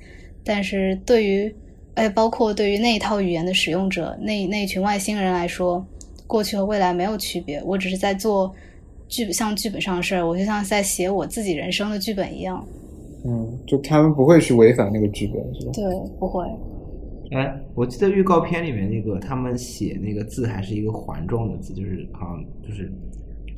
但是对于，哎，包括对于那一套语言的使用者，那那一群外星人来说，过去和未来没有区别。我只是在做剧像剧本上的事儿，我就像在写我自己人生的剧本一样。嗯，就他们不会去违反那个剧本，是吧？对，不会。哎，我记得预告片里面那个他们写那个字还是一个环状的字，就是好像就是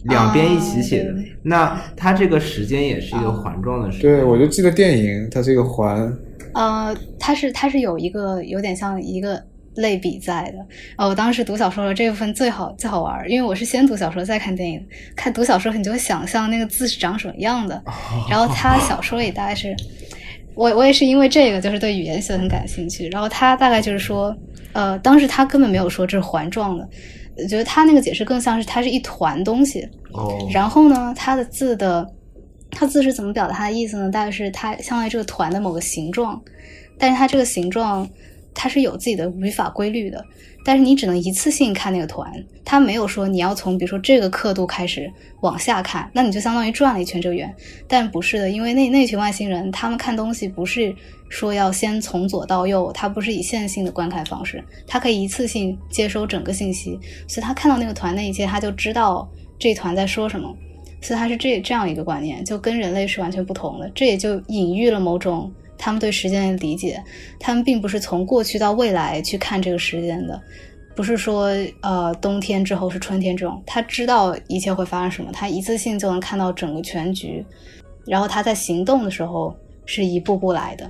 两边一起写的。那它这个时间也是一个环状的时间。对，我就记得电影它是一个环，呃，它是它是有一个有点像一个类比在的。呃，我当时读小说的这部分最好最好玩，因为我是先读小说再看电影。看读小说你就会想象那个字是长什么样的，(laughs) 然后他小说里大概是，我我也是因为这个就是对语言学很感兴趣。然后他大概就是说，呃，当时他根本没有说这是环状的，我觉得他那个解释更像是它是一团东西。哦，然后呢，它的字的，它字是怎么表达它的意思呢？大概是它相当于这个团的某个形状，但是它这个形状它是有自己的语法规律的，但是你只能一次性看那个团，它没有说你要从比如说这个刻度开始往下看，那你就相当于转了一圈这个圆，但不是的，因为那那群外星人他们看东西不是说要先从左到右，它不是以线性的观看方式，它可以一次性接收整个信息，所以他看到那个团那一切，他就知道这团在说什么。所以他是这这样一个观念，就跟人类是完全不同的。这也就隐喻了某种他们对时间的理解。他们并不是从过去到未来去看这个时间的，不是说呃冬天之后是春天这种。他知道一切会发生什么，他一次性就能看到整个全局。然后他在行动的时候是一步步来的，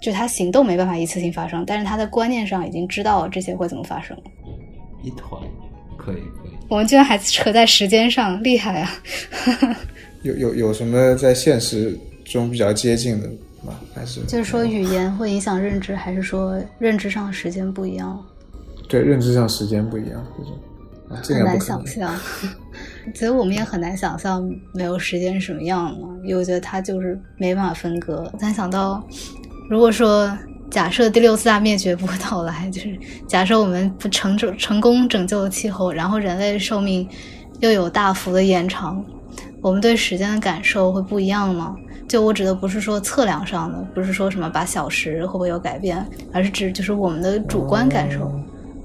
就他行动没办法一次性发生，但是他在观念上已经知道这些会怎么发生了。一团，可以可以。我们居然还扯在时间上，厉害啊！(laughs) 有有有什么在现实中比较接近的吗？还是就是说语言会影响认知，还是说认知上的时间不一样？对认知上时间不一样，这种啊，这很难。想象。(laughs) 其实我们也很难想象没有时间是什么样的嘛，因为我觉得它就是没办法分割。但想到，如果说假设第六次大灭绝不会到来，就是假设我们不成拯成功拯救了气候，然后人类寿命又有大幅的延长，我们对时间的感受会不一样吗？就我指的不是说测量上的，不是说什么把小时会不会有改变，而是指就是我们的主观感受。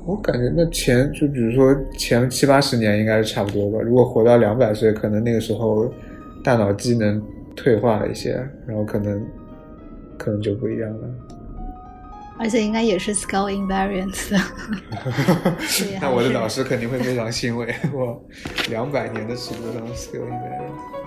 我感觉那前就比如说前七八十年应该是差不多吧。如果活到两百岁，可能那个时候大脑机能退化了一些，然后可能可能就不一样了。而且应该也是 scale invariant 的。(laughs) 对那我的还是导师肯定会非常欣慰，(laughs) 我两百年的尺度上 skill invariant。